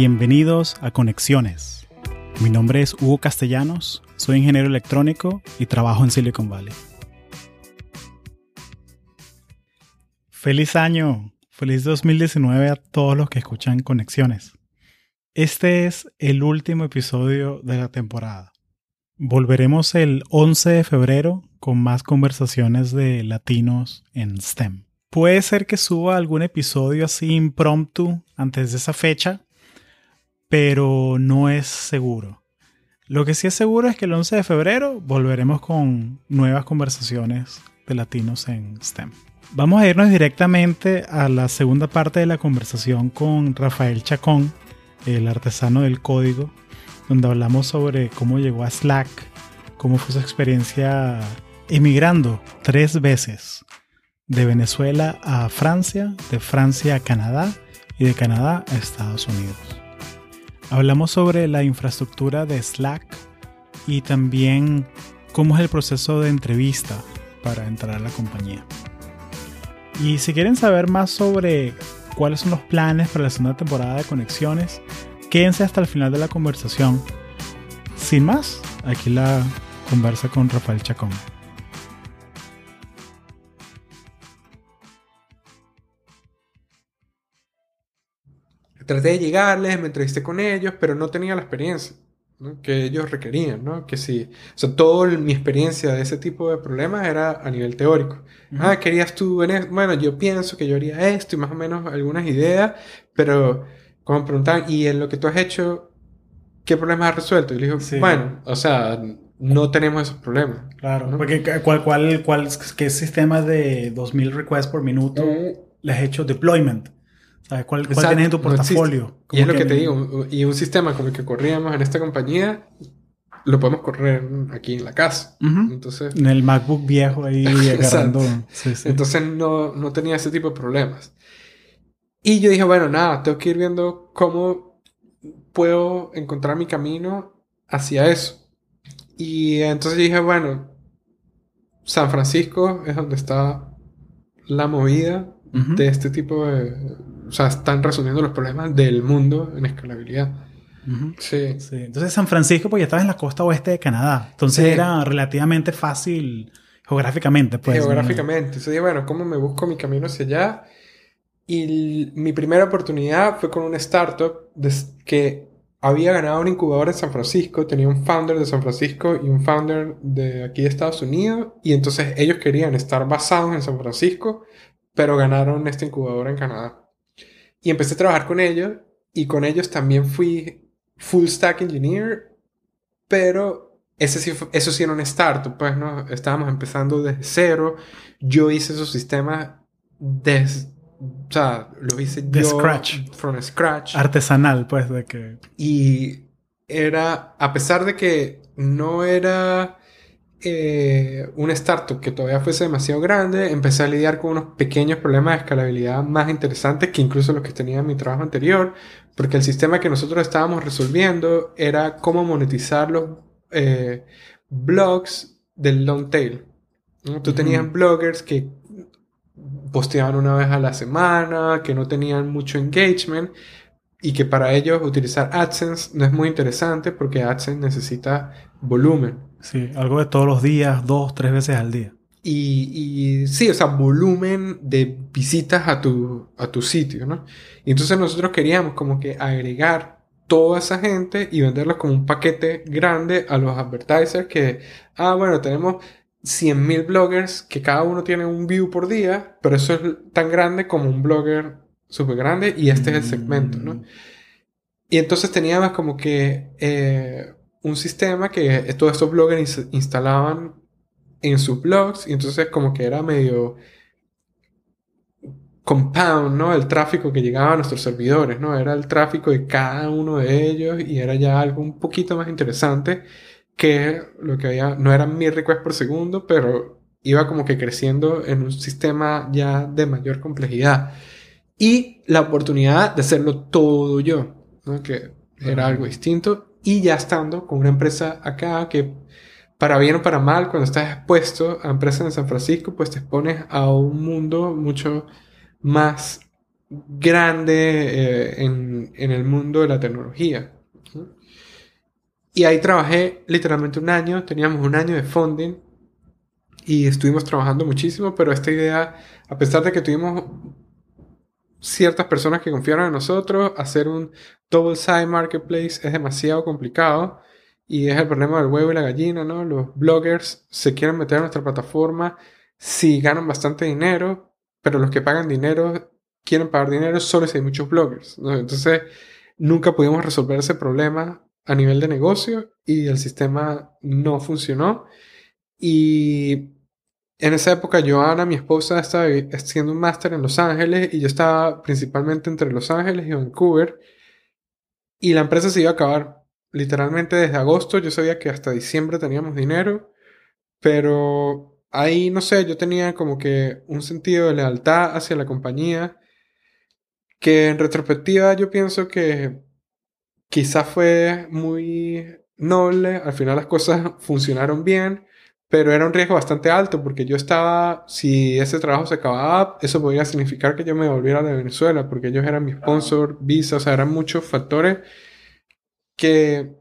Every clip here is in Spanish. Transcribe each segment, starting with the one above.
Bienvenidos a Conexiones. Mi nombre es Hugo Castellanos, soy ingeniero electrónico y trabajo en Silicon Valley. Feliz año, feliz 2019 a todos los que escuchan Conexiones. Este es el último episodio de la temporada. Volveremos el 11 de febrero con más conversaciones de latinos en STEM. Puede ser que suba algún episodio así impromptu antes de esa fecha, pero no es seguro. Lo que sí es seguro es que el 11 de febrero volveremos con nuevas conversaciones de latinos en STEM. Vamos a irnos directamente a la segunda parte de la conversación con Rafael Chacón, el artesano del código, donde hablamos sobre cómo llegó a Slack, cómo fue su experiencia emigrando tres veces de Venezuela a Francia, de Francia a Canadá y de Canadá a Estados Unidos. Hablamos sobre la infraestructura de Slack y también cómo es el proceso de entrevista para entrar a la compañía. Y si quieren saber más sobre cuáles son los planes para la segunda temporada de Conexiones, quédense hasta el final de la conversación. Sin más, aquí la conversa con Rafael Chacón. Traté de llegarles, me entrevisté con ellos, pero no tenía la experiencia que ellos requerían, ¿no? Que sí, o sea, toda mi experiencia de ese tipo de problemas era a nivel teórico. Ah, querías tú en esto? Bueno, yo pienso que yo haría esto y más o menos algunas ideas, pero cuando me preguntaban, ¿y en lo que tú has hecho, qué problemas has resuelto? Y le digo, bueno, o sea, no tenemos esos problemas. Claro, porque ¿cuál, cuál, cuál, qué sistema de 2000 requests por minuto eh, les has hecho deployment? ¿Cuál, cuál tienes en tu portafolio? y es lo que, te digo, y un sistema con el que corríamos en esta compañía, lo podemos correr aquí en la casa. Entonces, en el MacBook viejo ahí agarrando. Entonces no, no tenía ese tipo de problemas. Y yo dije, bueno, nada, tengo que ir viendo cómo puedo encontrar mi camino hacia eso. Y entonces dije, bueno, San Francisco es donde está la movida de este tipo de, o sea, están resolviendo los problemas del mundo en escalabilidad. sí. sí. Entonces San Francisco, pues ya estabas en la costa oeste de Canadá. Entonces era relativamente fácil geográficamente. Pues, geográficamente. Entonces dije, bueno, ¿cómo me busco mi camino hacia allá? Y mi primera oportunidad fue con una startup que había ganado un incubador en San Francisco, tenía un founder de San Francisco y un founder de aquí de Estados Unidos, y entonces ellos querían estar basados en San Francisco, pero ganaron este incubador en Canadá. Y empecé a trabajar con ellos y con ellos también fui full stack engineer, pero ese sí, eso sí era un startup, pues no, estábamos empezando desde cero. Yo hice esos sistemas desde, o sea, lo hice de yo scratch. from scratch. Artesanal, pues, de que... Y era, a pesar de que no era eh, un startup que todavía fuese demasiado grande, empecé a lidiar con unos pequeños problemas de escalabilidad más interesantes que incluso los que tenía en mi trabajo anterior, porque el sistema que nosotros estábamos resolviendo era cómo monetizar los eh, blogs del long tail. Tú tenías bloggers que posteaban una vez a la semana, que no tenían mucho engagement y que para ellos utilizar AdSense no es muy interesante porque AdSense necesita volumen. Sí, algo de todos los días, dos, tres veces al día. Y, y, sí, o sea, volumen de visitas a tu, a tu sitio, ¿no? Y entonces nosotros queríamos como que agregar toda esa gente y venderlos como un paquete grande a los advertisers que, ah, bueno, tenemos 100.000 bloggers que cada uno tiene un view por día, pero eso es tan grande como un blogger súper grande y este es el segmento, ¿no? Mm. Y entonces teníamos como que eh, un sistema que todos estos bloggers instalaban en sus blogs y entonces como que era medio compound, ¿no? El tráfico que llegaba a nuestros servidores, ¿no? Era el tráfico de cada uno de ellos y era ya algo un poquito más interesante que lo que había, no eran mil requests por segundo, pero iba como que creciendo en un sistema ya de mayor complejidad. Y la oportunidad de hacerlo todo yo, ¿no? Que era algo distinto y ya estando con una empresa acá que para bien o para mal, cuando estás expuesto a empresas en San Francisco, pues te expones a un mundo mucho más grande eh, en, en, el mundo de la tecnología. Y ahí trabajé literalmente un año, teníamos un año de funding y estuvimos trabajando muchísimo, pero esta idea, a pesar de que tuvimos ciertas personas que confiaron en nosotros, hacer un double side marketplace es demasiado complicado y es el problema del huevo y la gallina, ¿no? Los bloggers se quieren meter a nuestra plataforma si ganan bastante dinero, pero los que pagan dinero quieren pagar dinero solo si hay muchos bloggers, ¿no? Entonces, nunca pudimos resolver ese problema a nivel de negocio y el sistema no funcionó. Y en esa época, Joana, mi esposa, estaba haciendo un máster en Los Ángeles y yo estaba principalmente entre Los Ángeles y Vancouver. Y la empresa se iba a acabar. Literalmente desde agosto yo sabía que hasta diciembre teníamos dinero, pero ahí, no sé, yo tenía como que un sentido de lealtad hacia la compañía que en retrospectiva yo pienso que quizás fue muy noble, al final las cosas funcionaron bien, pero era un riesgo bastante alto porque yo estaba, si ese trabajo se acababa, eso podría significar que yo me volviera de Venezuela porque ellos eran mi sponsor, visa, o sea, eran muchos factores que,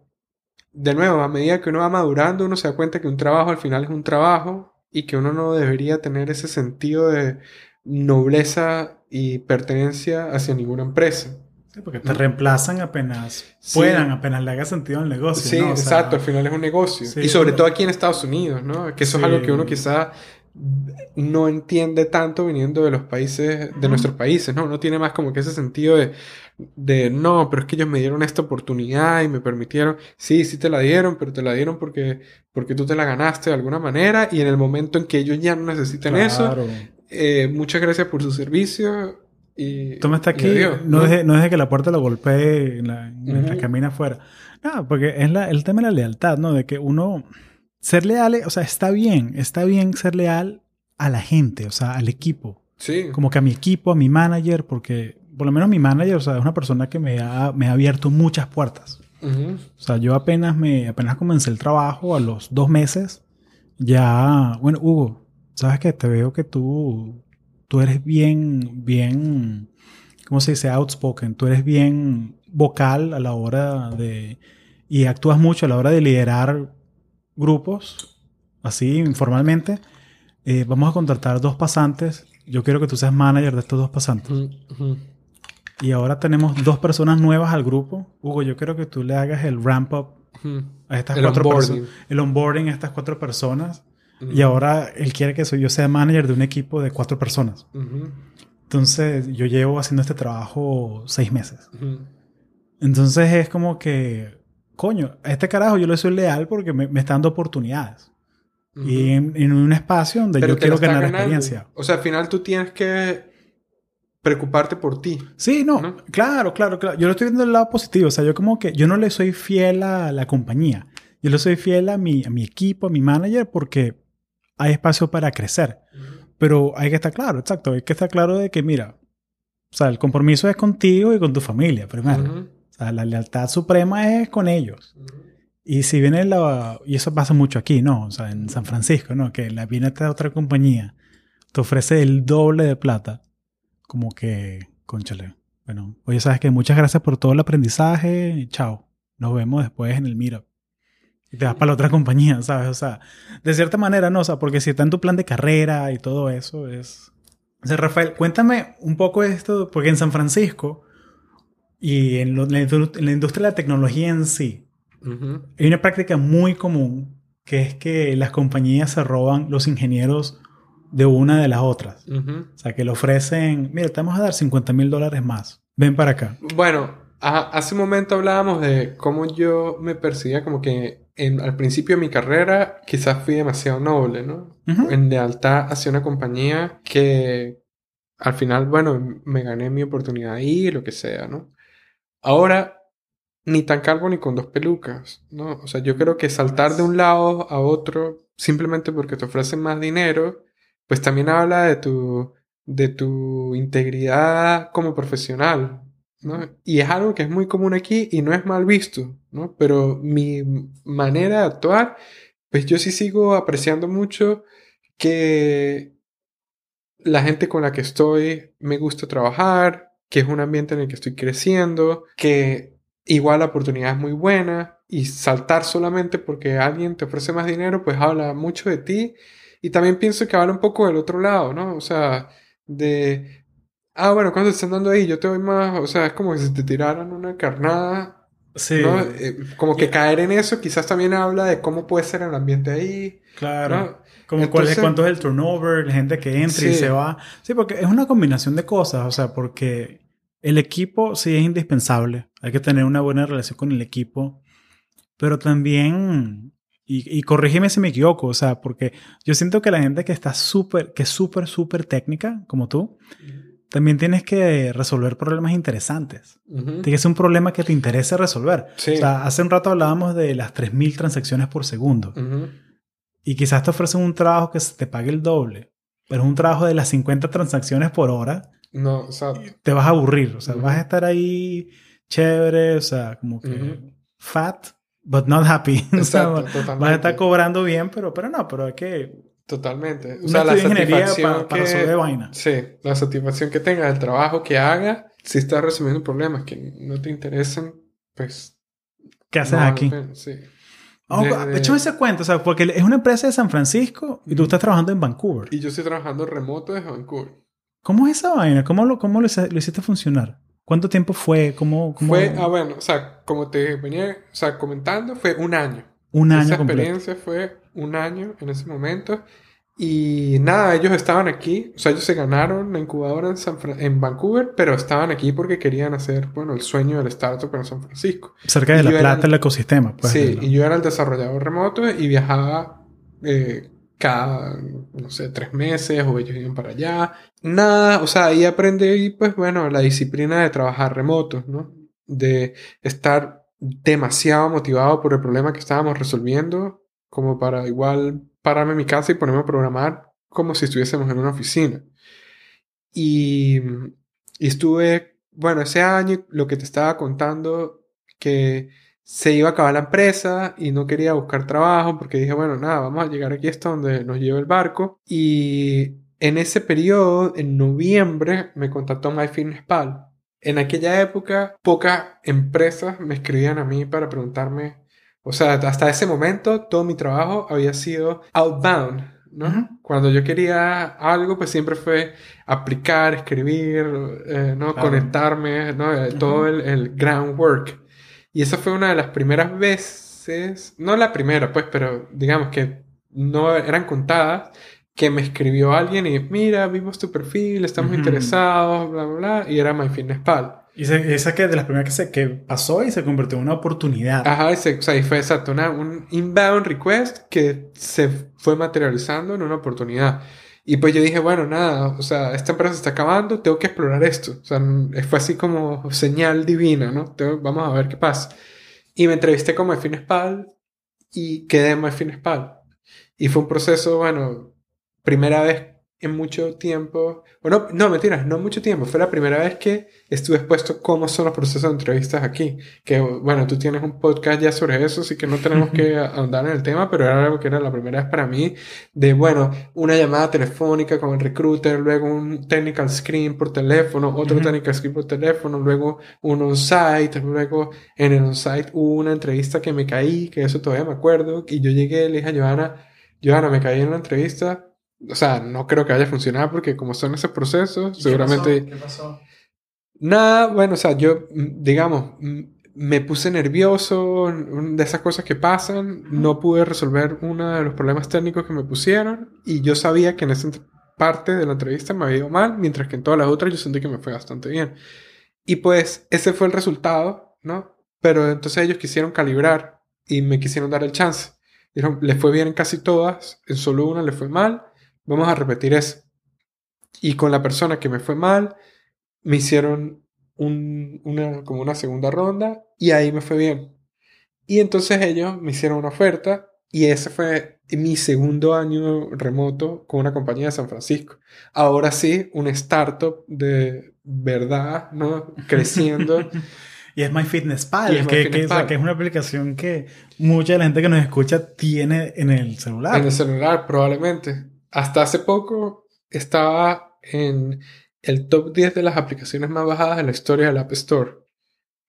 de nuevo, a medida que uno va madurando, uno se da cuenta que un trabajo al final es un trabajo y que uno no debería tener ese sentido de nobleza y pertenencia hacia ninguna empresa porque te reemplazan apenas puedan, apenas le haga sentido al negocio. Sí, exacto, al final es un negocio. y sobre todo aquí en Estados Unidos, ¿no? Que eso es algo que uno quizá no entiende tanto viniendo de los países, de nuestros países, ¿no? Uno tiene más como que ese sentido de, de, no, pero es que ellos me dieron esta oportunidad y me permitieron, sí, sí te la dieron, pero te la dieron porque, porque tú te la ganaste de alguna manera y en el momento en que ellos ya no necesiten eso, eh, muchas gracias por su servicio, y, está aquí, no, deje, no que la puerta lo golpee en la, camina afuera. No, porque es la, el tema de la lealtad, ¿no? De que uno, ser leal, o sea, está bien, está bien ser leal a la gente, o sea, al equipo. Sí. Como que a mi equipo, a mi manager, porque por lo menos mi manager, o sea, es una persona que me ha, me ha abierto muchas puertas. O sea, yo apenas me, apenas comencé el trabajo, a los dos meses, ya, bueno, Hugo, sabes que te veo que tú tú eres bien, bien, ¿cómo se dice? Outspoken. Tú eres bien vocal a la hora de... y actúas mucho a la hora de liderar grupos, así informalmente. Eh, vamos a contratar dos pasantes. Yo quiero que tú seas manager de estos dos pasantes. Y ahora tenemos dos personas nuevas al grupo. Hugo, yo quiero que tú le hagas el ramp up a estas cuatro personas. El onboarding a estas cuatro personas. Y ahora él quiere que yo sea manager de un equipo de cuatro personas. Entonces yo llevo haciendo este trabajo seis meses. Entonces es como que, coño, a este carajo yo le soy leal porque me, está dando oportunidades. Y en, un espacio donde yo quiero ganar experiencia. O sea, al final tú tienes que preocuparte por ti. Sí, no, claro, claro, claro. Yo lo estoy viendo del lado positivo. O sea, yo como que yo no le soy fiel a la compañía. Yo le soy fiel a mi, a mi equipo, a mi manager, porque hay espacio para crecer. Pero hay que estar claro, exacto, hay que estar claro de que, mira, o sea, el compromiso es contigo y con tu familia, primero. O sea, la lealtad suprema es con ellos. Y si viene la... Y eso pasa mucho aquí, ¿no? O sea, en San Francisco, ¿no? Que la viene esta otra compañía, te ofrece el doble de plata. Como que, conchale. Bueno, oye, sabes que muchas gracias por todo el aprendizaje. Chao. Nos vemos después en el Meetup y te vas para la otra compañía, ¿sabes? O sea, de cierta manera no, o sea, porque si está en tu plan de carrera y todo eso es... O sea, Rafael, cuéntame un poco esto, porque en San Francisco y en, la, industria de la tecnología en sí, hay una práctica muy común que es que las compañías se roban los ingenieros de una de las otras. O sea, que le ofrecen, mira, te vamos a dar 50 mil dólares más. Ven para acá. Bueno, hace un momento hablábamos de cómo yo me percibía como que al principio de mi carrera quizás fui demasiado noble, ¿no? En lealtad hacia una compañía que al final, bueno, me gané mi oportunidad ahí, lo que sea, ¿no? Ahora, ni tan calvo ni con dos pelucas, ¿no? O sea, yo creo que saltar de un lado a otro simplemente porque te ofrecen más dinero, pues también habla de tu, de tu integridad como profesional, y es algo que es muy común aquí y no es mal visto, ¿no? Pero mi manera de actuar, pues yo sí sigo apreciando mucho que la gente con la que estoy me gusta trabajar, que es un ambiente en el que estoy creciendo, que igual la oportunidad es muy buena y saltar solamente porque alguien te ofrece más dinero, pues habla mucho de ti. Y también pienso que habla un poco del otro lado, ¿no? O sea, de, ah, bueno, cuando están dando ahí, yo te doy más, o sea, es como si te tiraran una carnada. Sí. ¿no? Eh, como que caer en eso quizás también habla de cómo puede ser el ambiente ahí. Claro. ¿no? Como cuál es, Entonces- cuánto es el turnover, la gente que entra y se va. Sí, porque es una combinación de cosas, o sea, porque el equipo sí es indispensable. Hay que tener una buena relación con el equipo, pero también, y, y corrígeme si me equivoco, o sea, porque yo siento que la gente que está súper, que es súper, súper técnica, como tú, también tienes que resolver problemas interesantes. Ujú. Tiene que ser un problema que te interese resolver. Sí. O sea, hace un rato hablábamos de las 3.000 transacciones por segundo. Ujú. Y quizás te ofrecen un trabajo que se te pague el doble, pero es un trabajo de las 50 transacciones por hora, No, o sea, te vas a aburrir. O sea, Ujú. vas a estar ahí chévere, o sea, como que fat, but not happy. O sea, exacto, vas a estar cobrando bien, pero, pero no, pero hay que... Totalmente. O Una sea, la satisfacción pa- para que... resolver vaina. Sí, la satisfacción que tenga del trabajo que haga, si estás resolviendo problemas que no te interesan, pues... ¿Qué haces no aquí? Sí. Oh, De- de- Échame ese cuento, o sea, porque es una empresa de San Francisco y tú estás trabajando en Vancouver. Y yo estoy trabajando remoto desde Vancouver. ¿Cómo es esa vaina? ¿Cómo lo, cómo lo, lo hiciste funcionar? ¿Cuánto tiempo fue? ¿Cómo, cómo- Fue, ah, bueno, o sea, como te venía o sea, comentando, fue un año. Un año Esa completo? experiencia fue un año en ese momento. Y nada, ellos estaban aquí, o sea, ellos se ganaron la incubadora en, San Fra- en Vancouver, pero estaban aquí porque querían hacer, bueno, el sueño del startup en San Francisco. Cerca de Y la plata era- del ecosistema. Pues, sí, y yo era el desarrollador remoto y viajaba eh, cada, no sé, tres meses o ellos iban para allá. Nada, o sea, ahí aprendí, pues bueno, la disciplina de trabajar remoto, ¿no? De estar demasiado motivado por el problema que estábamos resolviendo, como para igual pararme en mi casa y ponerme a programar como si estuviésemos en una oficina. Y, estuve, bueno, ese año, lo que te estaba contando, que se iba a acabar la empresa y no quería buscar trabajo porque dije, bueno, nada, vamos a llegar aquí hasta donde nos lleve el barco. Y en ese periodo, en noviembre, me contactó MyFitnessPal. En aquella época, pocas empresas me escribían a mí para preguntarme, o sea, hasta ese momento todo mi trabajo había sido outbound, ¿no? Cuando yo quería algo, pues siempre fue aplicar, escribir, eh, ¿no? Claro. Conectarme, ¿no? Eh, Todo el, el groundwork. Y esa fue una de las primeras veces, no la primera, pues, pero digamos que no eran contadas, que me escribió alguien y mira, vimos tu perfil, estamos Ujú. interesados, bla, bla, bla, y era MyFitnessPal. Y se- esa que de las primeras que, se, que pasó y se convirtió en una oportunidad. Ajá, y, se- o sea, y fue exacto, una- un inbound request que se fue materializando en una oportunidad. Y pues yo dije, bueno, nada, o sea, esta empresa se está acabando, tengo que explorar esto. O sea, n- fue así como señal divina, ¿no? Tengo- vamos a ver qué pasa. Y me entrevisté con MyFitnessPal y quedé en MyFitnessPal. Y fue un proceso, bueno, primera vez en mucho tiempo, bueno, no, mentiras, no mucho tiempo, fue la primera vez que estuve expuesto cómo son los procesos de entrevistas aquí. Que bueno, tú tienes un podcast ya sobre eso, así que no tenemos que ahondar en el tema, pero era algo que era la primera vez para mí, de bueno, una llamada telefónica con el recruiter, luego un technical screen por teléfono, otro Ujú. technical screen por teléfono, luego un on-site, luego en el on-site hubo una entrevista que me caí, que eso todavía me acuerdo, y yo llegué, le dije a Johanna, Johanna, me caí en la entrevista, o sea, no creo que vaya a funcionar porque como son esos procesos, seguramente... ¿Qué pasó? Nada, bueno, o sea, yo, mm, digamos, mm, me puse nervioso, de esas cosas que pasan, no pude resolver uno de los problemas técnicos que me pusieron y yo sabía que en esa parte de la entrevista me había ido mal, mientras que en todas las otras yo sentí que me fue bastante bien. Y pues ese fue el resultado, ¿no? Pero entonces ellos quisieron calibrar y me quisieron dar el chance. Dijeron, le fue bien en casi todas, en solo una le fue mal, vamos a repetir eso. Y con la persona que me fue mal, me hicieron un- una, como una segunda ronda y ahí me fue bien. Y entonces ellos me hicieron una oferta y ese fue mi segundo año remoto con una compañía de San Francisco. Ahora sí, un startup de verdad, ¿no? Creciendo. Y es MyFitnessPal, es que, que, o sea, que es una aplicación que mucha de la gente que nos escucha tiene en el celular. En el celular, probablemente. Hasta hace poco estaba en el top 10 de las aplicaciones más bajadas en la historia del App Store.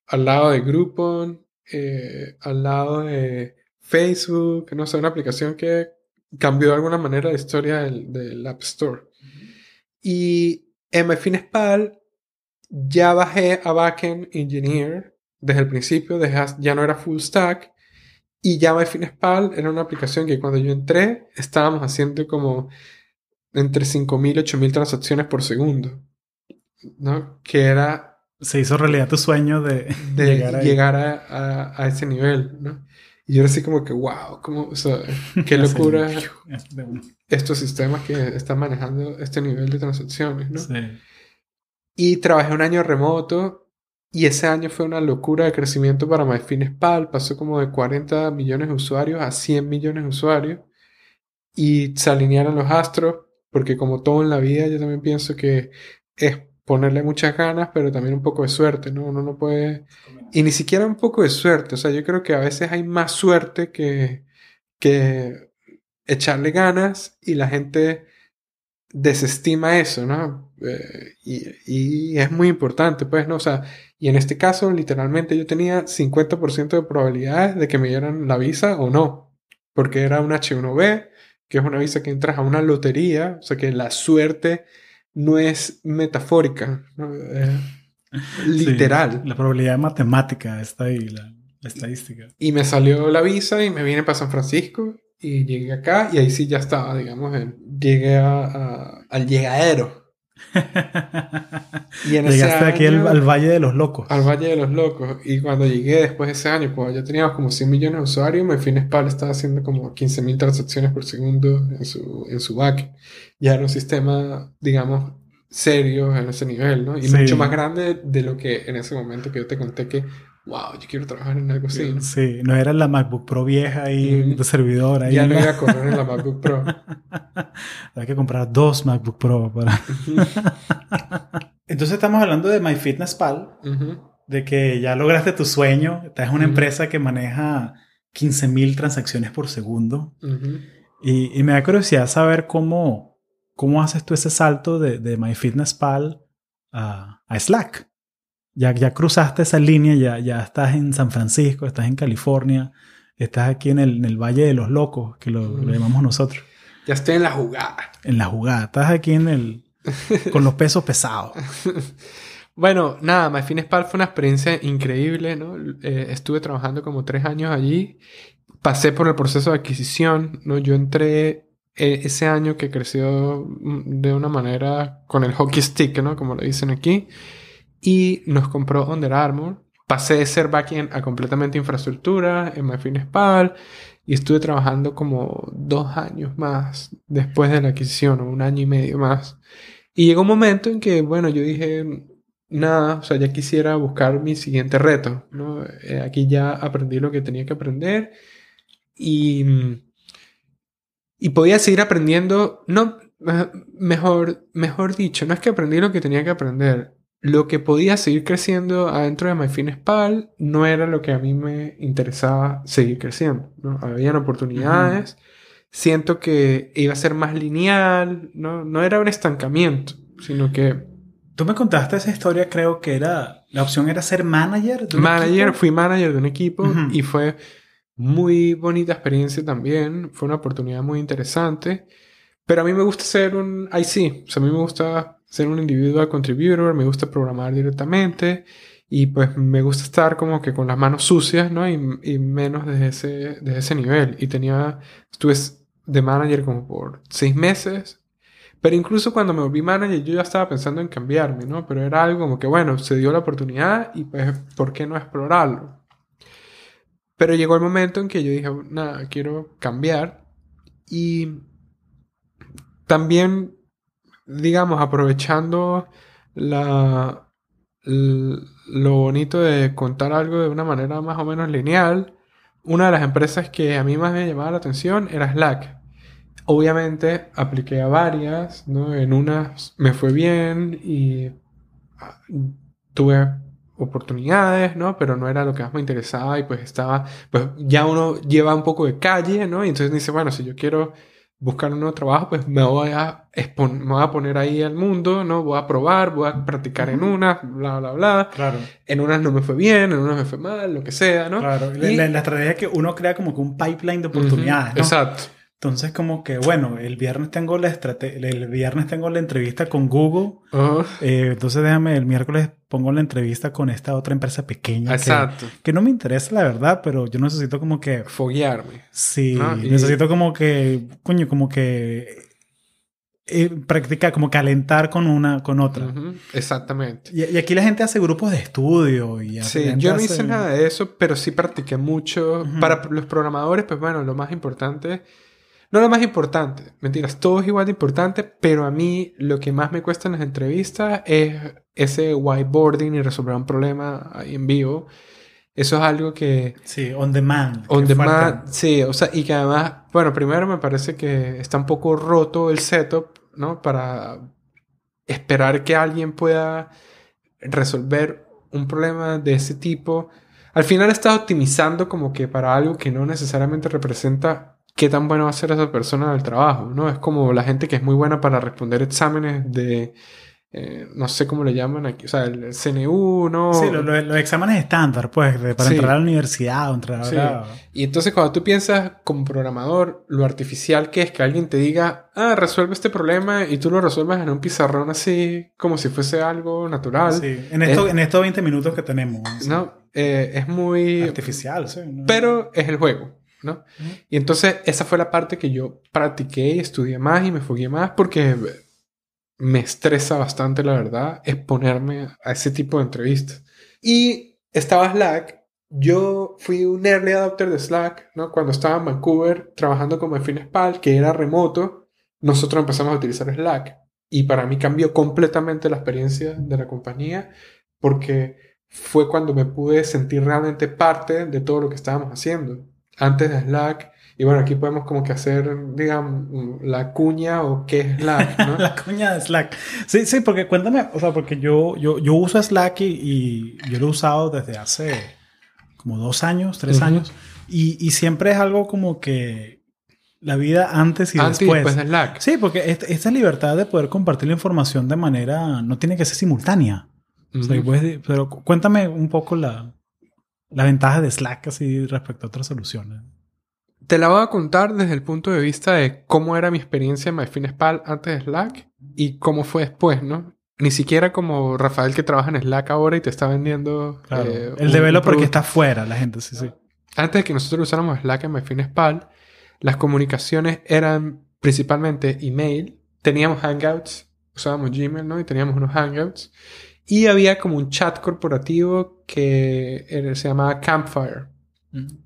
Al lado de Groupon, eh, al lado de Facebook, no sé, una aplicación que cambió de alguna manera la historia del, App Store. Y en MyFinespal ya bajé a Backend Engineer desde el principio, ya no era full stack. Y ya MyFinespal era una aplicación que cuando yo entré estábamos haciendo como entre 5.000 y 8.000 transacciones por segundo. ¿no? Que era... Se hizo realidad tu sueño de, llegar, a, ese nivel, ¿no? Y yo era así como que, wow, como, o sea, qué locura estos sistemas que están manejando este nivel de transacciones, ¿no? Sí. Y trabajé un año remoto y ese año fue una locura de crecimiento para MyFinespal. Pasó como de 40 millones de usuarios a 100 millones de usuarios. Y se alinearon los astros, porque como todo en la vida, yo también pienso que es ponerle muchas ganas, pero también un poco de suerte, ¿no? Uno no puede... Y ni siquiera un poco de suerte. O sea, yo creo que a veces hay más suerte que, que echarle ganas y la gente desestima eso, ¿no? Eh, y, es muy importante, pues, ¿no? O sea, y en este caso, literalmente yo tenía 50% de probabilidades de que me dieran la visa o no, porque era un H1B, que es una visa que entras a una lotería, o sea, que la suerte no es metafórica, ¿no? literal. la probabilidad matemática está ahí, la, la estadística. Y me salió la visa y me vine para San Francisco y llegué acá y ahí sí ya estaba, digamos, llegué a, al llegadero. Y en Llegaste aquí al, Valle de los Locos. Al Valle de los Locos. Y cuando llegué después de ese año, cuando ya teníamos como 100 millones de usuarios, MyFinespal estaba haciendo como 15.000 transacciones por segundo en su, en su back. Ya era un sistema, digamos, serio en ese nivel, ¿no? Y mucho más grande de lo que en ese momento que yo te conté que wow, yo quiero trabajar en algo así. Sí, no era la MacBook Pro vieja y de servidor ahí. Ya no iba a correr en la MacBook Pro. Hay que comprar dos MacBook Pro para... Entonces estamos hablando de MyFitnessPal, de que ya lograste tu sueño, estás en una empresa que maneja 15.000 transacciones por segundo. y, me da curiosidad saber cómo, cómo haces tú ese salto de, de MyFitnessPal a, a Slack ya, ya cruzaste esa línea, ya, ya estás en San Francisco, estás en California, estás aquí en el, en el Valle de los Locos, que lo, llamamos nosotros. Ya estoy en la jugada. En la jugada, estás aquí en el... con los pesos pesados. bueno, nada, MyFinespal fue una experiencia increíble, ¿no? Eh, estuve trabajando como tres años allí, pasé por el proceso de adquisición, ¿no? Yo entré eh, ese año que creció mm, de una manera con el hockey stick, ¿no? Como lo dicen aquí y nos compró Under Armour. Pasé de ser backend a completamente infraestructura en MyFinespal y estuve trabajando como dos años más después de la adquisición, o un año y medio más. Y llegó un momento en que, bueno, yo dije, nada, o sea, ya quisiera buscar mi siguiente reto, ¿no? Eh, aquí ya aprendí lo que tenía que aprender y, y podía seguir aprendiendo, no, mejor, mejor dicho, no es que aprendí lo que tenía que aprender, lo que podía seguir creciendo adentro de MyFinespal no era lo que a mí me interesaba seguir creciendo. ¿no? Habían oportunidades. Siento que iba a ser más lineal. ¿no? no era un estancamiento, sino que... Tú me contaste esa historia, creo que era... La opción era ser manager de un manager, Fui manager de un equipo y fue muy bonita experiencia también. Fue una oportunidad muy interesante. Pero a mí me gusta ser un IC. O sea, a mí me gusta ser un individual contributor, me gusta programar directamente y pues me gusta estar como que con las manos sucias, ¿no? Y, y menos desde ese, de ese nivel. Y tenía, estuve de manager como por seis meses. Pero incluso cuando me volví manager yo ya estaba pensando en cambiarme, ¿no? Pero era algo como que, bueno, se dio la oportunidad y pues, ¿por qué no explorarlo? Pero llegó el momento en que yo dije, nada, quiero cambiar. Y también digamos, aprovechando la, lo bonito de contar algo de una manera más o menos lineal, una de las empresas que a mí más me llamaba la atención era Slack. Obviamente apliqué a varias, ¿no? En unas me fue bien y ah, tuve oportunidades, ¿no? Pero no era lo que más me interesaba y pues estaba, pues ya uno lleva un poco de calle, ¿no? Y entonces dice, bueno, si yo quiero buscar un nuevo trabajo, pues me voy a, me voy a poner ahí al mundo, ¿no? Voy a probar, voy a practicar en unas, bla, bla, bla. Claro. En unas no me fue bien, en unas me fue mal, lo que sea, ¿no? Claro. La, Y- la- la estrategia es que uno crea como que un pipeline de oportunidades, ¿no? Exacto. Entonces, como que, bueno, el viernes tengo la el viernes tengo la entrevista con Google. Eh, entonces, déjame, el miércoles pongo la entrevista con esta otra empresa pequeña. que- Exacto. Que, no me interesa, la verdad, pero yo necesito como que. Foguearme. Sí, Ah, y- necesito como que. Coño, como que. Eh, practicar, como calentar con una, con otra. Ujú, Exactamente. y, y aquí la gente hace grupos de estudio y hace- Sí, yo no hace- hice nada de eso, pero sí practiqué mucho. Ujú. Para los programadores, pues bueno, lo más importante, no lo más importante, mentiras, todo es igual de importante, pero a mí lo que más me cuesta en las entrevistas es ese whiteboarding y resolver un problema ahí en vivo. Eso es algo que Sí, on demand. on demand, fuerte. sí, o sea, y que además, bueno, primero me parece que está un poco roto el setup, ¿no? Para esperar que alguien pueda resolver un problema de ese tipo. Al final está optimizando como que para algo que no necesariamente representa qué tan bueno va a ser esa persona en el trabajo, ¿no? Es como la gente que es muy buena para responder exámenes de, eh, no sé cómo le llaman aquí, o sea, el CNU, ¿no? Sí, lo- lo- los exámenes estándar, pues, para Sí. entrar a la universidad o entrar Sí. a... Y entonces cuando tú piensas como programador, lo artificial que es que alguien te diga, ah, resuelve este problema y tú lo resuelvas en un pizarrón así, como si fuese algo natural. Sí, en, esto, Es- en estos 20 minutos que tenemos. sí. ¿No? Eh, es muy... Artificial, sí. ¿no? Pero es el juego, ¿no? Ujú. Y entonces esa fue la parte que yo practiqué y estudié más y me fogué más porque me estresa bastante, la verdad, exponerme a ese tipo de entrevistas. Y estaba Slack. Yo fui un early adopter de Slack, ¿no? Cuando estaba en Vancouver trabajando como Finespal, que era remoto, nosotros empezamos a utilizar Slack. Y para mí cambió completamente la experiencia de la compañía porque fue cuando me pude sentir realmente parte de todo lo que estábamos haciendo. Antes de Slack, y bueno, aquí podemos como que hacer, digamos, la cuña o qué es Slack, ¿no? La coña de Slack. Sí, sí, porque cuéntame, o sea, porque yo, yo, yo uso Slack y, y yo lo he usado desde hace como dos años, tres años, y, y siempre es algo como que la vida antes y Antes y después. después de Slack. Sí, porque esta, esta libertad de poder compartir la información de manera, no tiene que ser simultánea. O sea, Ujú. puedes- pero cu- cuéntame un poco la, la ventaja de Slack así respecto a otras soluciones. Te la voy a contar desde el punto de vista de cómo era mi experiencia en MyFinSpal antes de Slack y cómo fue después, ¿no? Ni siquiera como Rafael que trabaja en Slack ahora y te está vendiendo... Claro. eh, el un- developer un que producto. está fuera, la gente, sí, sí. Antes de que nosotros usáramos Slack en MyFinSpal, las comunicaciones eran principalmente email. Teníamos Hangouts, usábamos Gmail, ¿no? Y teníamos unos Hangouts. Y había como un chat corporativo que se llamaba Campfire.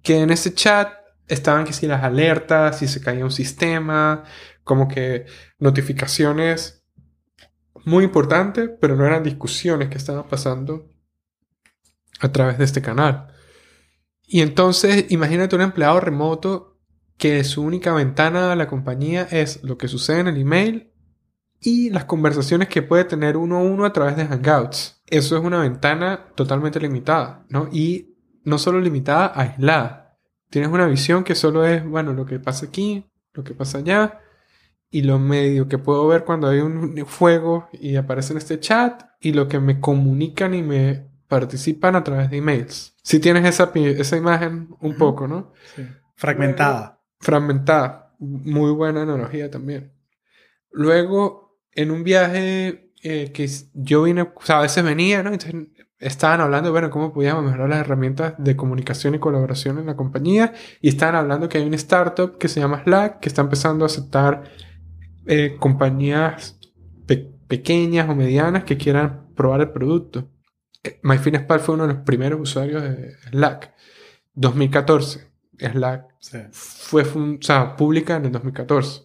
que en ese chat estaban que si las alertas, si se caía un sistema, como que notificaciones muy importantes, pero no eran discusiones que estaban pasando a través de este canal. Y entonces, imagínate un empleado remoto que su única ventana a la compañía es lo que sucede en el email y las conversaciones que puede tener uno a uno a través de Hangouts. Eso es una ventana totalmente limitada, ¿no? Y no solo limitada, aislada. Tienes una visión que solo es, bueno, lo que pasa aquí, lo que pasa allá, y lo medio que puedo ver cuando hay un fuego y aparece en este chat, y lo que me comunican y me participan a través de emails. Si tienes esa, esa imagen un poco, ¿no? Sí. Fragmentada. fragmentada. Muy buena analogía también. Luego, en un viaje eh, que yo vine, o sea, a veces venía, ¿no? Entonces estaban hablando, bueno, cómo podíamos mejorar las herramientas de comunicación y colaboración en la compañía. Y estaban hablando que hay una startup que se llama Slack, que está empezando a aceptar eh, compañías pe- pequeñas o medianas que quieran probar el producto. Eh, MyFinSpal fue uno de los primeros usuarios de Slack. 2014. Slack Sí. fue o sea, pública en el 2014.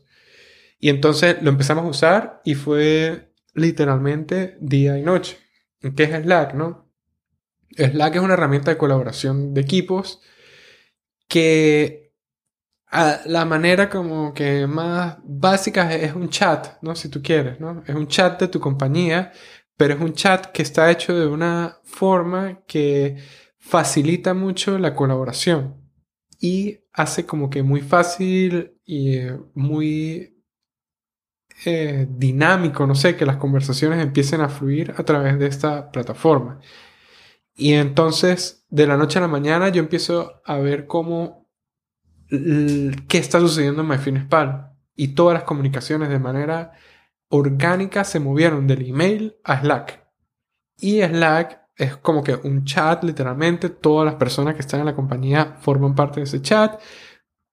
Y entonces lo empezamos a usar y fue literalmente día y noche. ¿Qué es Slack, no? Slack es una herramienta de colaboración de equipos que a la manera como que más básica es, un chat, ¿no? Si tú quieres, ¿no? Es un chat de tu compañía, pero es un chat que está hecho de una forma que facilita mucho la colaboración y hace como que muy fácil y eh, muy eh, dinámico, no sé, que las conversaciones empiecen a fluir a través de esta plataforma. Y entonces, de la noche a la mañana, yo empiezo a ver cómo, qué está sucediendo en MyFinSpal. Y todas las comunicaciones de manera orgánica se movieron del email a Slack. Y Slack es como que un chat, literalmente. Todas las personas que están en la compañía forman parte de ese chat.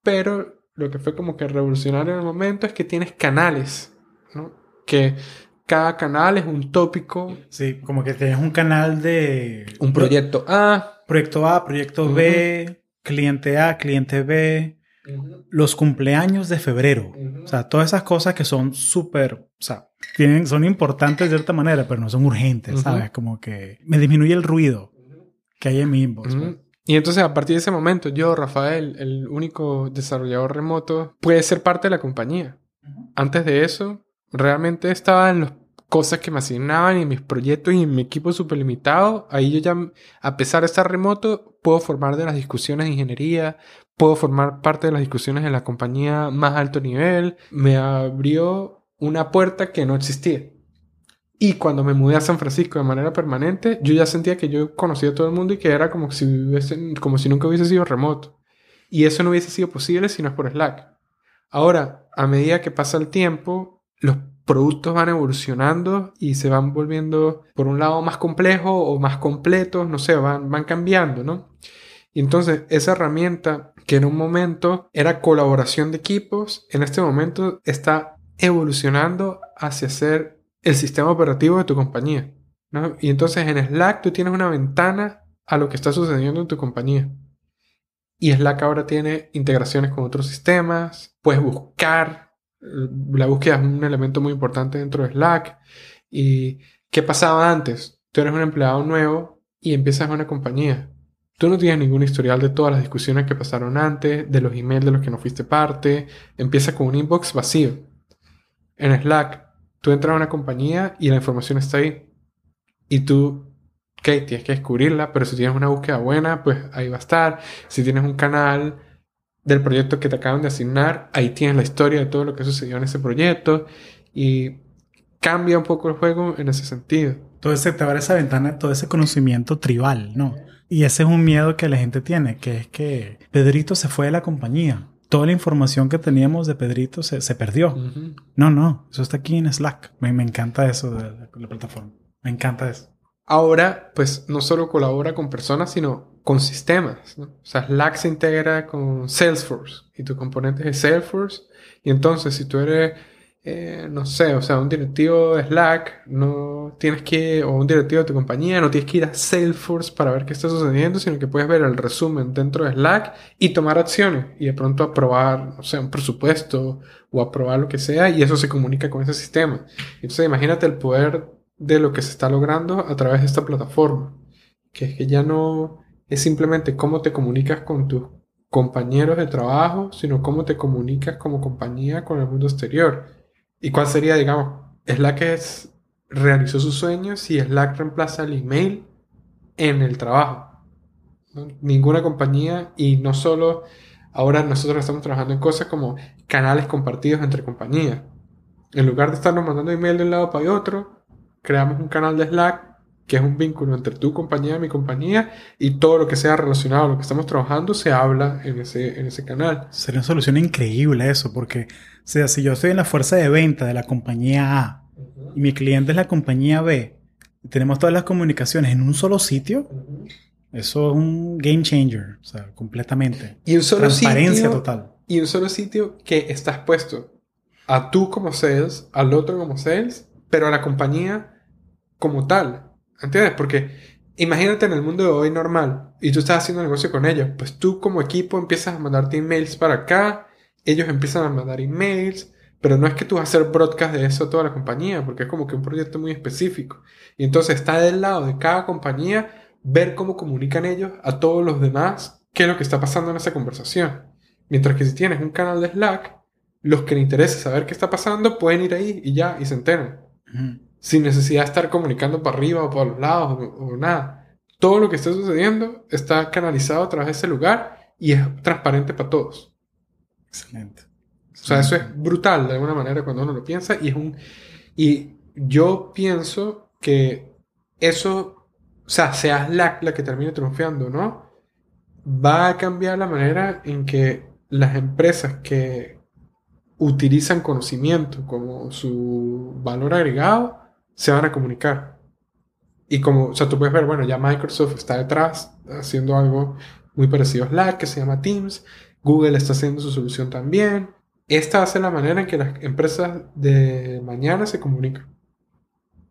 Pero lo que fue como que revolucionario en el momento es que tienes canales, ¿no? Que cada canal es un tópico. Sí, como que tienes un canal de... Un proyecto A. Proyecto A, proyecto B, cliente A, cliente B, los cumpleaños de febrero. O sea, todas esas cosas que son súper, o sea, tienen, son importantes de cierta manera, pero no son urgentes, ¿sabes? Como que me disminuye el ruido que hay en mi inbox. pues. Y entonces a partir de ese momento, yo, Rafael, el único desarrollador remoto, puede ser parte de la compañía. Antes de eso, realmente estaba en las cosas que me asignaban y en mis proyectos y en mi equipo súper limitado. Ahí yo ya, a pesar de estar remoto, puedo formar de las discusiones de ingeniería, puedo formar parte de las discusiones en la compañía más alto nivel. Me abrió una puerta que no existía. Y cuando me mudé a San Francisco de manera permanente, yo ya sentía que yo conocía a todo el mundo y que era como si, hubiese, como si nunca hubiese sido remoto. Y eso no hubiese sido posible si no es por Slack. Ahora, a medida que pasa el tiempo, los productos van evolucionando y se van volviendo, por un lado, más complejos o más completos, no sé, van, van cambiando, ¿no? Y entonces esa herramienta que en un momento era colaboración de equipos, en este momento está evolucionando hacia ser el sistema operativo de tu compañía. ¿no? Y entonces en Slack tú tienes una ventana a lo que está sucediendo en tu compañía. Y Slack ahora tiene integraciones con otros sistemas, puedes buscar, la búsqueda es un elemento muy importante dentro de Slack. ¿Y qué pasaba antes? Tú eres un empleado nuevo y empiezas una compañía. Tú no tienes ningún historial de todas las discusiones que pasaron antes, de los emails de los que no fuiste parte. Empieza con un inbox vacío. En Slack, tú entras a una compañía y la información está ahí. Y tú, ok, tienes que descubrirla, pero si tienes una búsqueda buena, pues ahí va a estar. Si tienes un canal del proyecto que te acaban de asignar, ahí tienes la historia de todo lo que sucedió en ese proyecto. Y cambia un poco el juego en ese sentido. Entonces te abre esa ventana, todo ese conocimiento tribal, ¿no? Y ese es un miedo que la gente tiene, que es que Pedrito se fue de la compañía. Toda la información que teníamos de Pedrito se, se perdió. No, no, eso está aquí en Slack. Me, me encanta eso de la plataforma. Me encanta eso. Ahora, pues no solo colabora con personas, sino con sistemas. ¿no? O sea, Slack se integra con Salesforce y tu componente es Salesforce. Y entonces, si tú eres, eh, no sé, o sea, un directivo de Slack, no tienes que, o un directivo de tu compañía, no tienes que ir a Salesforce para ver qué está sucediendo, sino que puedes ver el resumen dentro de Slack y tomar acciones y de pronto aprobar, no sé, un presupuesto o aprobar lo que sea y eso se comunica con ese sistema. Entonces, imagínate el poder de lo que se está logrando a través de esta plataforma. Que es que ya no es simplemente cómo te comunicas con tus compañeros de trabajo, sino cómo te comunicas como compañía con el mundo exterior. ¿Y cuál sería, digamos, Slack es, realizó sus sueños y Slack reemplaza el email en el trabajo? Ninguna compañía y no solo ahora nosotros estamos trabajando en cosas como canales compartidos entre compañías. En lugar de estarnos mandando email de un lado para otro, creamos un canal de Slack que es un vínculo entre tu compañía y mi compañía y todo lo que sea relacionado a lo que estamos trabajando se habla en ese, en ese canal. Sería una solución increíble eso, porque o sea, si yo estoy en la fuerza de venta de la compañía A y mi cliente es la compañía B y tenemos todas las comunicaciones en un solo sitio, eso es un game changer, o sea, completamente. Y un solo Transparencia sitio, total. Y un solo sitio que estás puesto a tú como sales, al otro como sales, pero a la compañía como tal. ¿Entiendes? Porque imagínate en el mundo de hoy normal y tú estás haciendo negocio con ellos, pues tú como equipo empiezas a mandarte emails para acá, ellos empiezan a mandar emails, pero no es que tú vas a hacer broadcast de eso a toda la compañía, porque es como que un proyecto muy específico. Y entonces está del lado de cada compañía ver cómo comunican ellos a todos los demás qué es lo que está pasando en esa conversación. Mientras que si tienes un canal de Slack, los que les interese saber qué está pasando pueden ir ahí y ya, y se enteran. Sin necesidad de estar comunicando para arriba o para los lados o, o nada. Todo lo que está sucediendo está canalizado a través de ese lugar y es transparente para todos. Excelente. O sea, eso es brutal de alguna manera cuando uno lo piensa y es un... Y yo pienso que eso, o sea, sea Slack la que termine triunfando, ¿no? Va a cambiar la manera en que las empresas que utilizan conocimiento como su valor agregado se van a comunicar. Y como, o sea, tú puedes ver, bueno, ya Microsoft está detrás haciendo algo muy parecido a Slack que se llama Teams. Google está haciendo su solución también. Esta va a ser la manera en que las empresas de mañana se comunican.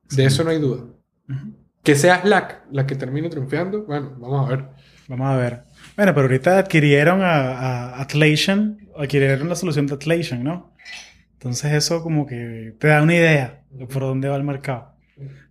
De eso no hay duda. Que sea Slack la que termine triunfando, bueno, vamos a ver. Vamos a ver. Bueno, pero ahorita adquirieron a, a Atlassian, adquirieron la solución de Atlassian, ¿no? Entonces eso como que te da una idea de por dónde va el mercado.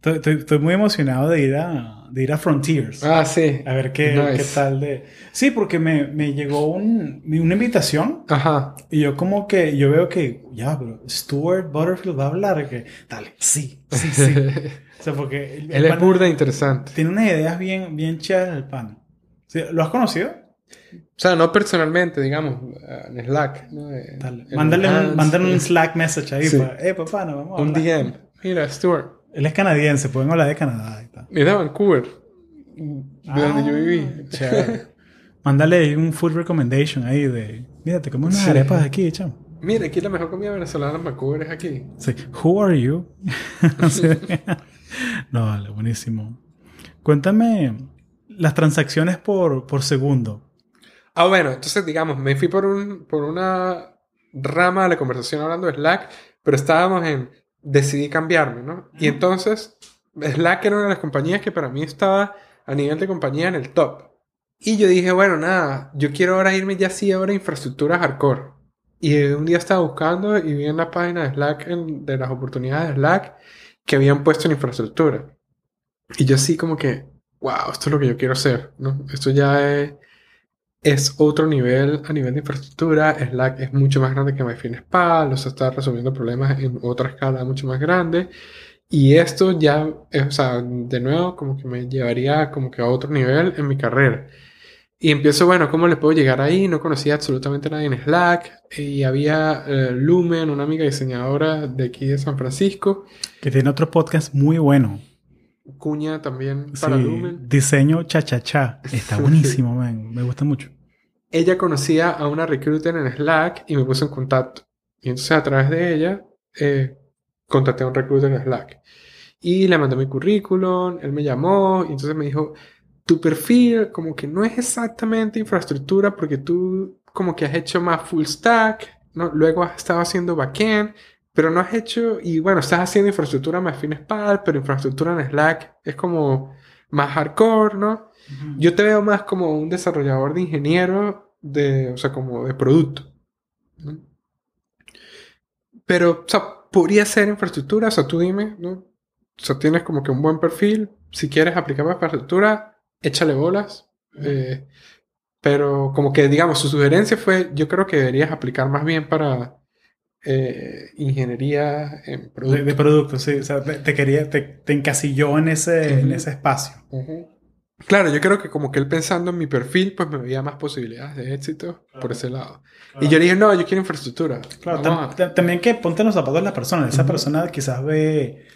Estoy, estoy, muy emocionado de ir a, de ir a Frontiers. Ah, sí. A ver qué, qué tal de... Sí, porque me, me llegó un, una invitación. Ajá. Y yo como que, yo veo que, ya, pero Stuart Butterfield va a hablar. Que, dale, sí, sí, sí. o sea, porque... El, Él es burda interesante. Tiene unas ideas bien, bien chéveres el pan. ¿Lo has conocido? O sea, no personalmente, digamos, en Slack. ¿no? Mándale, un, mándale un Slack message ahí. Para, eh, papá, no vamos a Un DM. Mira, Stuart. Él es canadiense, pueden hablar de Canadá y. Es de Vancouver, de donde yo viví. Ah. Mándale un food recommendation ahí de... Mira, te como unas arepas aquí, chamo. Mira, aquí la mejor comida venezolana en Vancouver es aquí. Sí. Who are you? no, vale, buenísimo. Cuéntame las transacciones por, por segundo. Ah, bueno, entonces digamos, me fui por, un, por una rama de la conversación hablando de Slack, pero estábamos en, decidí cambiarme, ¿no? Y entonces, Slack era una de las compañías que para mí estaba a nivel de compañía en el top. Y yo dije, bueno, nada, yo quiero ahora irme ya sí ahora a infraestructura hardcore. Y un día estaba buscando y vi en la página de Slack, de las oportunidades de Slack, que habían puesto en infraestructura. Y yo así como que, wow, esto es lo que yo quiero hacer, ¿no? Esto ya es, es otro nivel a nivel de infraestructura. Slack es mucho más grande que MyFineSpal, o sea, está resolviendo problemas en otra escala mucho más grande. Y esto ya, o sea, de nuevo, como que me llevaría como que a otro nivel en mi carrera. Y empiezo, bueno, ¿cómo le puedo llegar ahí? No conocía absolutamente nadie en Slack. Y había eh, Lumen, una amiga diseñadora de aquí de San Francisco. Que tiene otro podcast muy bueno. Cuña también para Lumen. Diseño cha-cha-cha. Está buenísimo, me gusta mucho. Ella conocía a una recruiter en Slack y me puso en contacto. Y entonces a través de ella eh, contacté a un recruiter en Slack. Y le mandé mi currículum, él me llamó y entonces me dijo, tu perfil como que no es exactamente infraestructura porque tú como que has hecho más full stack, ¿no? luego has estado haciendo backend, pero no has hecho, y bueno, estás haciendo infraestructura más FinSpal, pero infraestructura en Slack es como más hardcore, ¿no? Yo te veo más como un desarrollador de ingeniero, de, o sea, como de producto. Pero, o sea, podría ser infraestructura, o sea, tú dime, ¿no? O sea, tienes como que un buen perfil, si quieres aplicar para infraestructura, échale bolas. Eh, pero como que, digamos, su sugerencia fue, yo creo que deberías aplicar más bien para eh, ingeniería en producto. De, producto, sí. O sea, te, quería, te, encasilló en ese, en ese espacio. Claro, yo creo que como que él pensando en mi perfil, pues me veía más posibilidades de éxito por ese lado. Y yo le dije, no, yo quiero infraestructura. Claro, también que ponte los zapatos de la persona. Esa persona quizás ve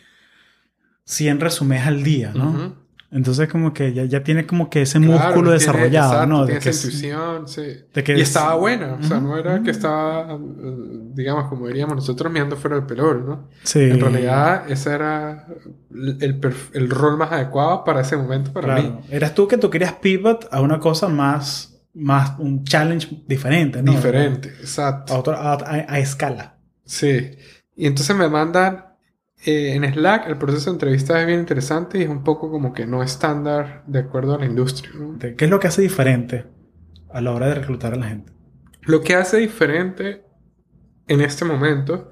100 resúmenes al día, ¿no? Entonces como que ya, ya tiene como que ese músculo desarrollado, ¿no? De que esa intuición, sí. y estaba buena, o sea, no era que estaba, digamos, como diríamos nosotros, mirando fuera del pelor, ¿no? Sí. En realidad ese era el, el rol más adecuado para ese momento para mí. Eras tú que tú querías pivot a una cosa más, más un challenge diferente, ¿no? Diferente, exacto. A, a, a escala. Sí. Y entonces me mandan eh, en Slack el proceso de entrevista es bien interesante y es un poco como que no estándar de acuerdo a la industria. ¿Qué es lo que hace diferente a la hora de reclutar a la gente? Lo que hace diferente en este momento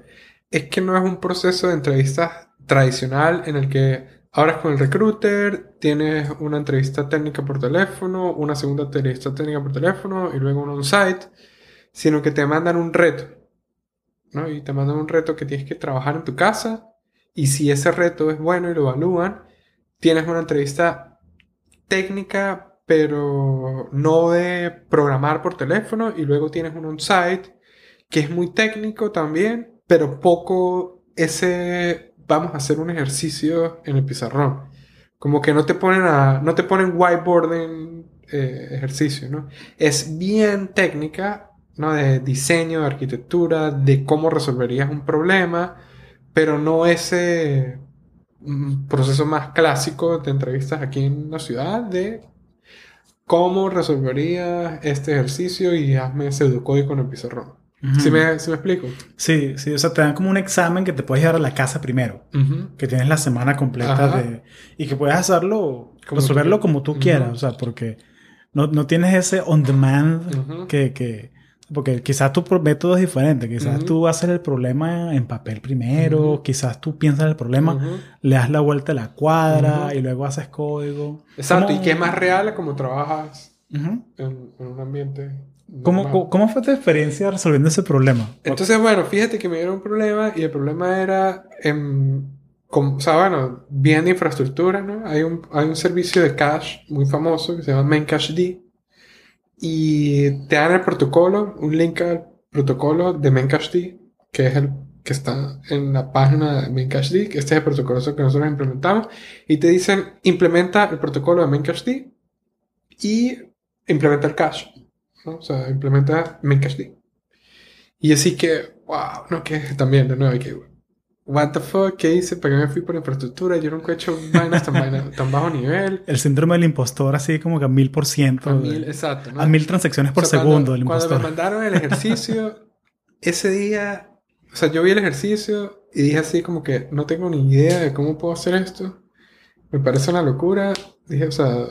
es que no es un proceso de entrevistas tradicional en el que hablas con el recruiter, tienes una entrevista técnica por teléfono, una segunda entrevista técnica por teléfono y luego un on-site, sino que te mandan un reto. ¿no? Y te mandan un reto que tienes que trabajar en tu casa y si ese reto es bueno y lo evalúan, tienes una entrevista técnica, pero no de programar por teléfono, y luego tienes un on-site que es muy técnico también, pero poco ese vamos a hacer un ejercicio en el pizarrón. Como que no te ponen a, no te ponen whiteboarding eh, ejercicio, ¿no? Es bien técnica, ¿no? De diseño, de arquitectura, de cómo resolverías un problema, pero no ese mm, proceso más clásico de entrevistas aquí en la ciudad de cómo resolverías este ejercicio y hazme pseudocódigo en el pizarrón. ¿Sí, me, ¿Sí, me, explico? Sí, sí, o sea, te dan como un examen que te puedes llevar a la casa primero, que tienes la semana completa de... y que puedes hacerlo, resolverlo como tú quieras, o sea, porque no, no tienes ese on demand que, que, Porque quizás tu método es diferente. Quizás tú haces el problema en papel primero. Quizás tú piensas el problema, le das la vuelta a la cuadra y luego haces código. Exacto. Y que es más real como trabajas en, un ambiente. ¿Cómo, ¿Cómo, fue tu experiencia resolviendo ese problema? Entonces, bueno, fíjate que me dieron un problema y el problema era... En, o sea, bueno, bien de infraestructura, ¿no? Hay un, hay un servicio de cache muy famoso que se llama Memcached y te dan el protocolo, un link al protocolo de Memcached, que es el que está en la página de Memcached, este es el protocolo que nosotros implementamos, y te dicen implementa el protocolo de Memcached y implementa el cache, ¿no? O sea, implementa Memcached. Y así que, wow, no, que también, de nuevo que what the fuck, ¿qué hice? ¿Para qué me fui por infraestructura? Yo nunca he hecho vainas tan, tan bajo nivel. El síndrome del impostor así como que a mil por ciento. A mil, exacto. A mil transacciones por segundo del impostor. Cuando me mandaron el ejercicio, ese día, o sea, yo vi el ejercicio y dije así como que no tengo ni idea de cómo puedo hacer esto. Me parece una locura. Dije, o sea,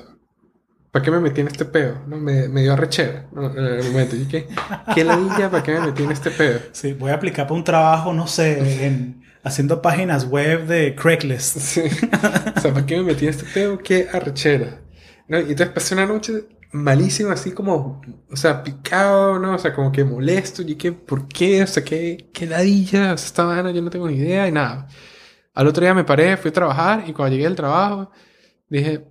¿para qué me metí en este pedo? ¿No? Me, me dio arrechera ¿no? en el momento. Y qué, qué ladilla, ¿para qué me metí en este pedo? Sí, voy a aplicar para un trabajo, no sé, en haciendo páginas web de Craigslist. O sea, ¿para qué me metí en este pedo? Qué arrechera. ¿No? Y entonces pasé una noche malísima, así como, o sea, picado, ¿no? O sea, como que molesto. Y que, ¿por qué? O sea, qué, qué ladilla. O sea, esta mañana yo no tengo ni idea y nada. Al otro día me paré, fui a trabajar y cuando llegué al trabajo dije,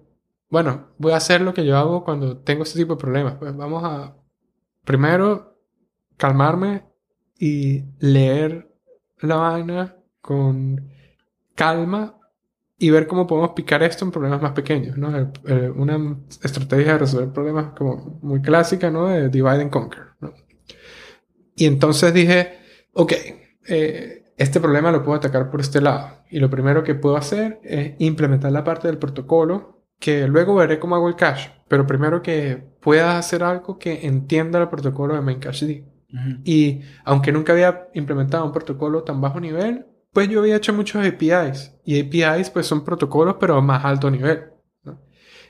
bueno, voy a hacer lo que yo hago cuando tengo este tipo de problemas. Pues vamos a, primero, calmarme y leer la vaina con calma y ver cómo podemos picar esto en problemas más pequeños, ¿no? una estrategia de resolver problemas como muy clásica, ¿no? De divide and conquer, ¿no? Y entonces dije, ok, eh, este problema lo puedo atacar por este lado. Y lo primero que puedo hacer es implementar la parte del protocolo, que luego veré cómo hago el cache. Pero primero que pueda hacer algo que entienda el protocolo de Memcached. Y aunque nunca había implementado un protocolo tan bajo nivel, pues yo había hecho muchos APIs. Y APIs pues son protocolos pero a más alto nivel.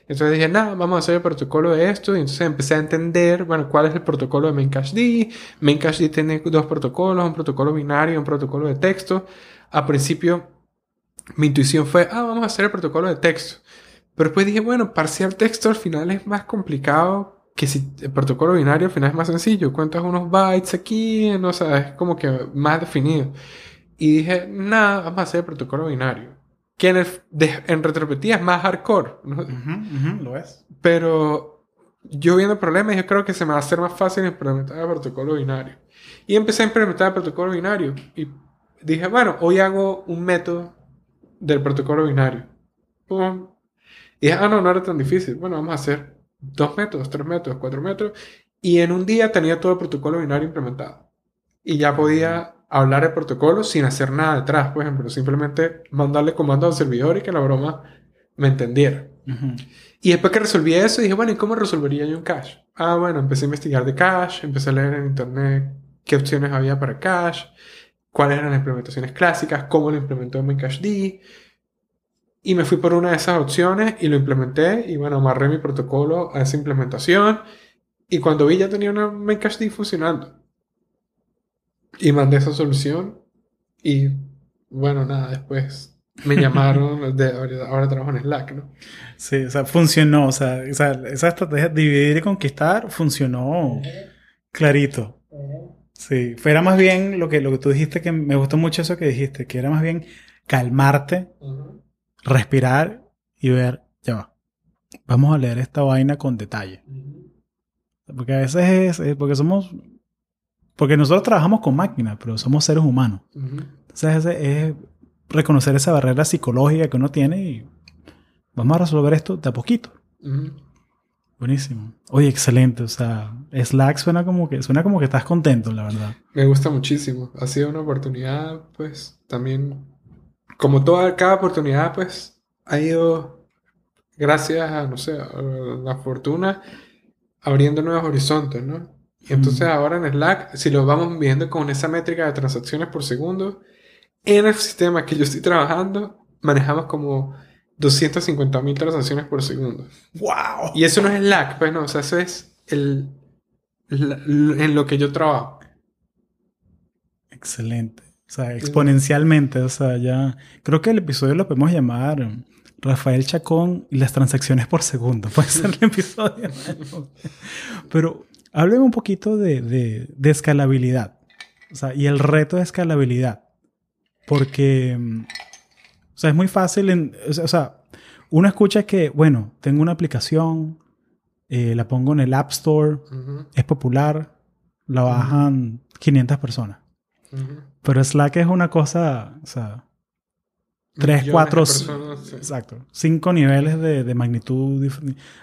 Entonces dije, nada, vamos a hacer el protocolo de esto. Y entonces empecé a entender, bueno, cuál es el protocolo de Memcached. Memcached tiene dos protocolos, un protocolo binario y un protocolo de texto. A principio, mi intuición fue, ah, vamos a hacer el protocolo de texto. Pero después dije, bueno, parcial texto al final es más complicado que si el protocolo binario al final es más sencillo. Cuentas unos bytes aquí, no sé, es como que más definido. Y dije, nada, vamos a hacer el protocolo binario. Que en, en retrospectiva es más hardcore. lo es. Pero yo viendo problemas, yo creo que se me va a hacer más fácil implementar el protocolo binario. Y empecé a implementar el protocolo binario. Y dije, bueno, hoy hago un método del protocolo binario. Y dije, ah, no, no era tan difícil. Bueno, vamos a hacer dos métodos, tres métodos, cuatro métodos. Y en un día tenía todo el protocolo binario implementado. Y ya podía hablar el protocolo sin hacer nada detrás, por ejemplo, simplemente mandarle comando al servidor y que la broma me entendiera. Y después que resolví eso, dije, bueno, ¿y cómo resolvería yo un cache? Ah, bueno, empecé a investigar de cache, empecé a leer en internet qué opciones había para cache, cuáles eran las implementaciones clásicas, cómo lo implementó D. Y me fui por una de esas opciones y lo implementé y bueno, amarré mi protocolo a esa implementación. Y cuando vi ya tenía una D funcionando. Y mandé esa solución y bueno, nada, después me llamaron, de, ahora trabajo en Slack, ¿no? Sí, o sea, funcionó, o sea, esa, estrategia de dividir y conquistar funcionó clarito. Sí, era más bien lo que, lo que tú dijiste, que me gustó mucho eso que dijiste, que era más bien calmarte, respirar y ver, ya va, vamos a leer esta vaina con detalle. Porque a veces es, porque somos Porque nosotros trabajamos con máquinas, pero somos seres humanos. Ujú. Entonces ese es reconocer esa barrera psicológica que uno tiene y vamos a resolver esto de a poquito. Buenísimo. Oye, excelente. O sea, Slack suena como que suena como que estás contento, la verdad. Me gusta muchísimo. Ha sido una oportunidad, pues, también, como toda, cada oportunidad, pues, ha ido, gracias a, no sé, a la fortuna, abriendo nuevos horizontes, ¿no? Y entonces Mm. ahora en Slack, si lo vamos viendo con esa métrica de transacciones por segundo, en el sistema que yo estoy trabajando, manejamos como 250 mil transacciones por segundo. ¡Wow! Y eso no es Slack, pues no, o sea, eso es el, la- en lo que yo trabajo. Excelente. O sea, exponencialmente. O sea, ya. Creo que el episodio lo podemos llamar Rafael Chacón y las transacciones por segundo. Puede ser el episodio. Pero hábleme un poquito de, de- de escalabilidad. O sea, y el reto de escalabilidad. Porque. mm, O sea, es muy fácil. en- o sea, uno escucha que, bueno, tengo una aplicación, eh, la pongo en el App Store, es popular, la bajan 500 personas. ujú. Pero Slack es una cosa, o sea, Tres, cuatro, sí. exacto, cinco niveles de, de magnitud.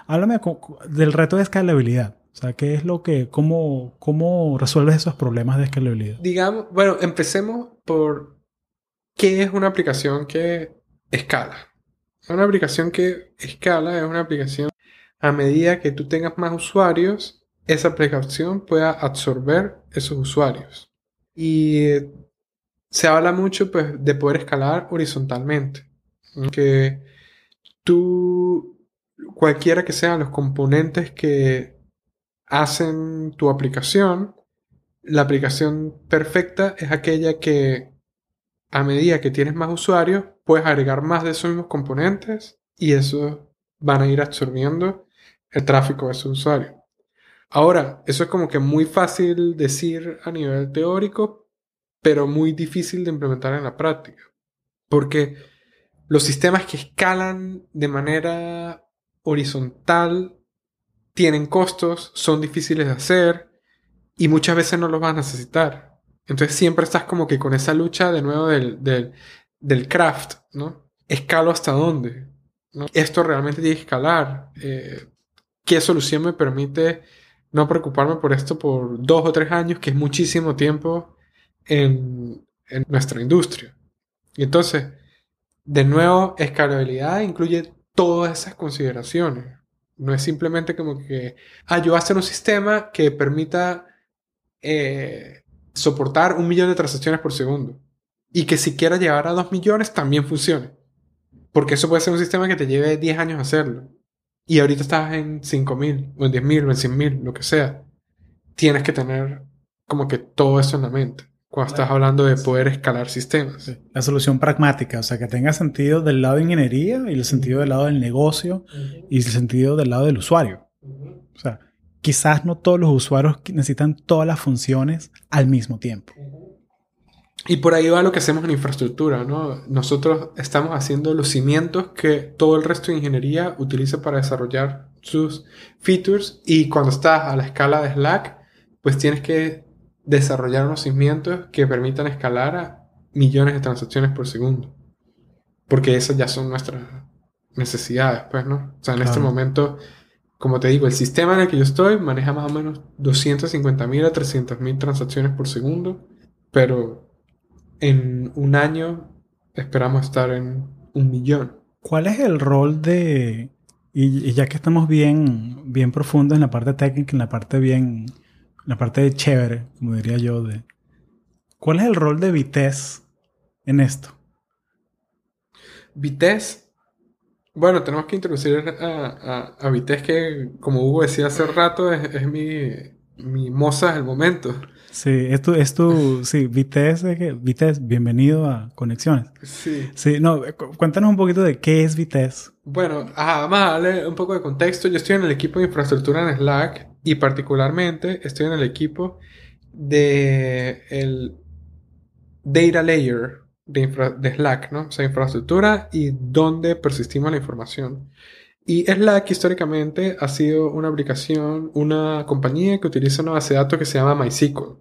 Háblame del reto de escalabilidad. O sea, ¿qué es lo que, cómo, cómo resuelves esos problemas de escalabilidad? Digamos, bueno, empecemos por qué es una aplicación que escala. Una aplicación que escala es una aplicación a medida que tú tengas más usuarios, esa aplicación pueda absorber esos usuarios. Y se habla mucho pues, de poder escalar horizontalmente. Que tú, cualquiera que sean los componentes que hacen tu aplicación, la aplicación perfecta es aquella que a medida que tienes más usuarios, puedes agregar más de esos mismos componentes y eso van a ir absorbiendo el tráfico de esos usuarios. Ahora, eso es como que muy fácil decir a nivel teórico, pero muy difícil de implementar en la práctica. Porque los sistemas que escalan de manera horizontal tienen costos, son difíciles de hacer y muchas veces no los vas a necesitar. Entonces siempre estás como que con esa lucha de nuevo del, del, del craft, ¿no? ¿Escalo hasta dónde? ¿Esto realmente tiene que escalar? Eh, ¿Qué solución me permite no preocuparme por esto por dos o tres años, que es muchísimo tiempo en, en nuestra industria? Y entonces, de nuevo, escalabilidad incluye todas esas consideraciones. No es simplemente como que, ah, yo voy a hacer un sistema que permita eh, soportar un millón de transacciones por segundo. Y que si quiera llevar a dos millones también funcione. Porque eso puede ser un sistema que te lleve 10 años hacerlo. Y ahorita estás en 5000, o en 10.000, o en 100.000, lo que sea. Tienes que tener como que todo eso en la mente. Cuando estás hablando de poder escalar sistemas. La solución pragmática, o sea, que tenga sentido del lado de ingeniería y el sentido del lado del negocio y el sentido del lado del usuario. O sea, quizás no todos los usuarios necesitan todas las funciones al mismo tiempo. Y por ahí va lo que hacemos en infraestructura, ¿no? Nosotros estamos haciendo los cimientos que todo el resto de ingeniería utiliza para desarrollar sus features y cuando estás a la escala de Slack, pues tienes que desarrollar unos cimientos que permitan escalar a millones de transacciones por segundo. Porque esas ya son nuestras necesidades, pues, ¿no? O sea, en este momento, como te digo, el sistema en el que yo estoy maneja más o menos 250.000 a 300.000 transacciones por segundo, pero en un año esperamos estar en un millón. ¿Cuál es el rol de, y, y ya que estamos bien, bien profundos en la parte técnica, en la parte bien, en la parte de chévere, como diría yo, de, ¿cuál es el rol de Vitesse en esto? Vitesse. Bueno, tenemos que introducir a, a, a Vitesse que, como Hugo decía hace rato, es, es mi, mi moza del momento. Sí, es tu, es tu, sí, Vitesse, Vitesse, bienvenido a Conexiones. Sí. Sí, no, cu- cuéntanos un poquito de qué es Vitesse. Bueno, ajá, vamos a darle un poco de contexto. Yo estoy en el equipo de infraestructura en Slack y particularmente estoy en el equipo de el data layer de, infra- de Slack, ¿no? O sea, infraestructura y dónde persistimos la información. Y Slack históricamente ha sido una aplicación, una compañía que utiliza una base de datos que se llama MySQL.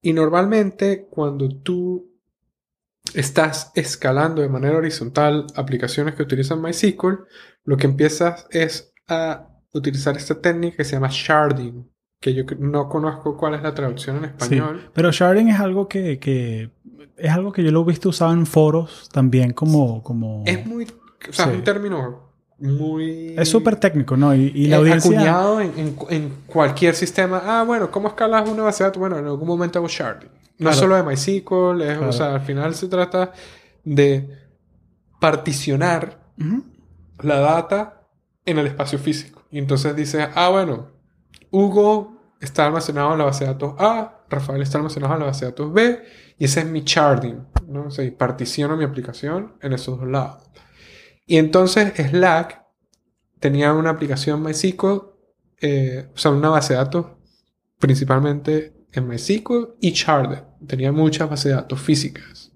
Y normalmente cuando tú estás escalando de manera horizontal aplicaciones que utilizan MySQL, lo que empiezas es a utilizar esta técnica que se llama sharding, que yo no conozco cuál es la traducción en español. pero sharding es algo que, que, es algo que yo lo he visto usado en foros también como... como... Es muy... O sea, es un término muy... Es súper técnico, ¿no? Y, y la eh, audiencia... Acuñado en, en, en, cualquier sistema. Ah, bueno, ¿cómo escalas una base de datos? Bueno, en algún momento hago sharding. No solo de MySQL, es, o sea, al final se trata de particionar la data en el espacio físico. Y entonces dices, ah, bueno, Hugo está almacenado en la base de datos A, Rafael está almacenado en la base de datos B, y ese es mi sharding, ¿no? O sea, particiono mi aplicación en esos dos lados. Y entonces Slack tenía una aplicación MySQL, eh, o sea, una base de datos principalmente en MySQL y Sharded. Tenía muchas bases de datos físicas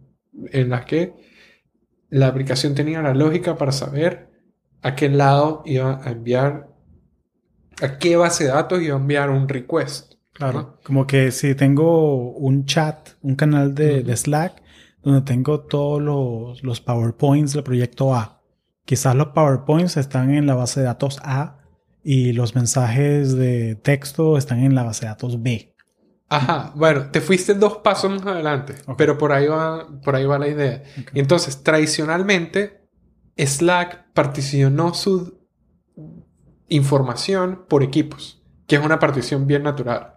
en las que la aplicación tenía la lógica para saber a qué lado iba a enviar, a qué base de datos iba a enviar un request. Claro. Como que si tengo un chat, un canal de, Slack, donde tengo todos los, los PowerPoints del proyecto A Quizás los PowerPoints están en la base de datos A y los mensajes de texto están en la base de datos B. Ajá, bueno, te fuiste dos pasos más adelante, pero por ahí va, por ahí va la idea. Entonces, tradicionalmente, Slack particionó su información por equipos, que es una partición bien natural.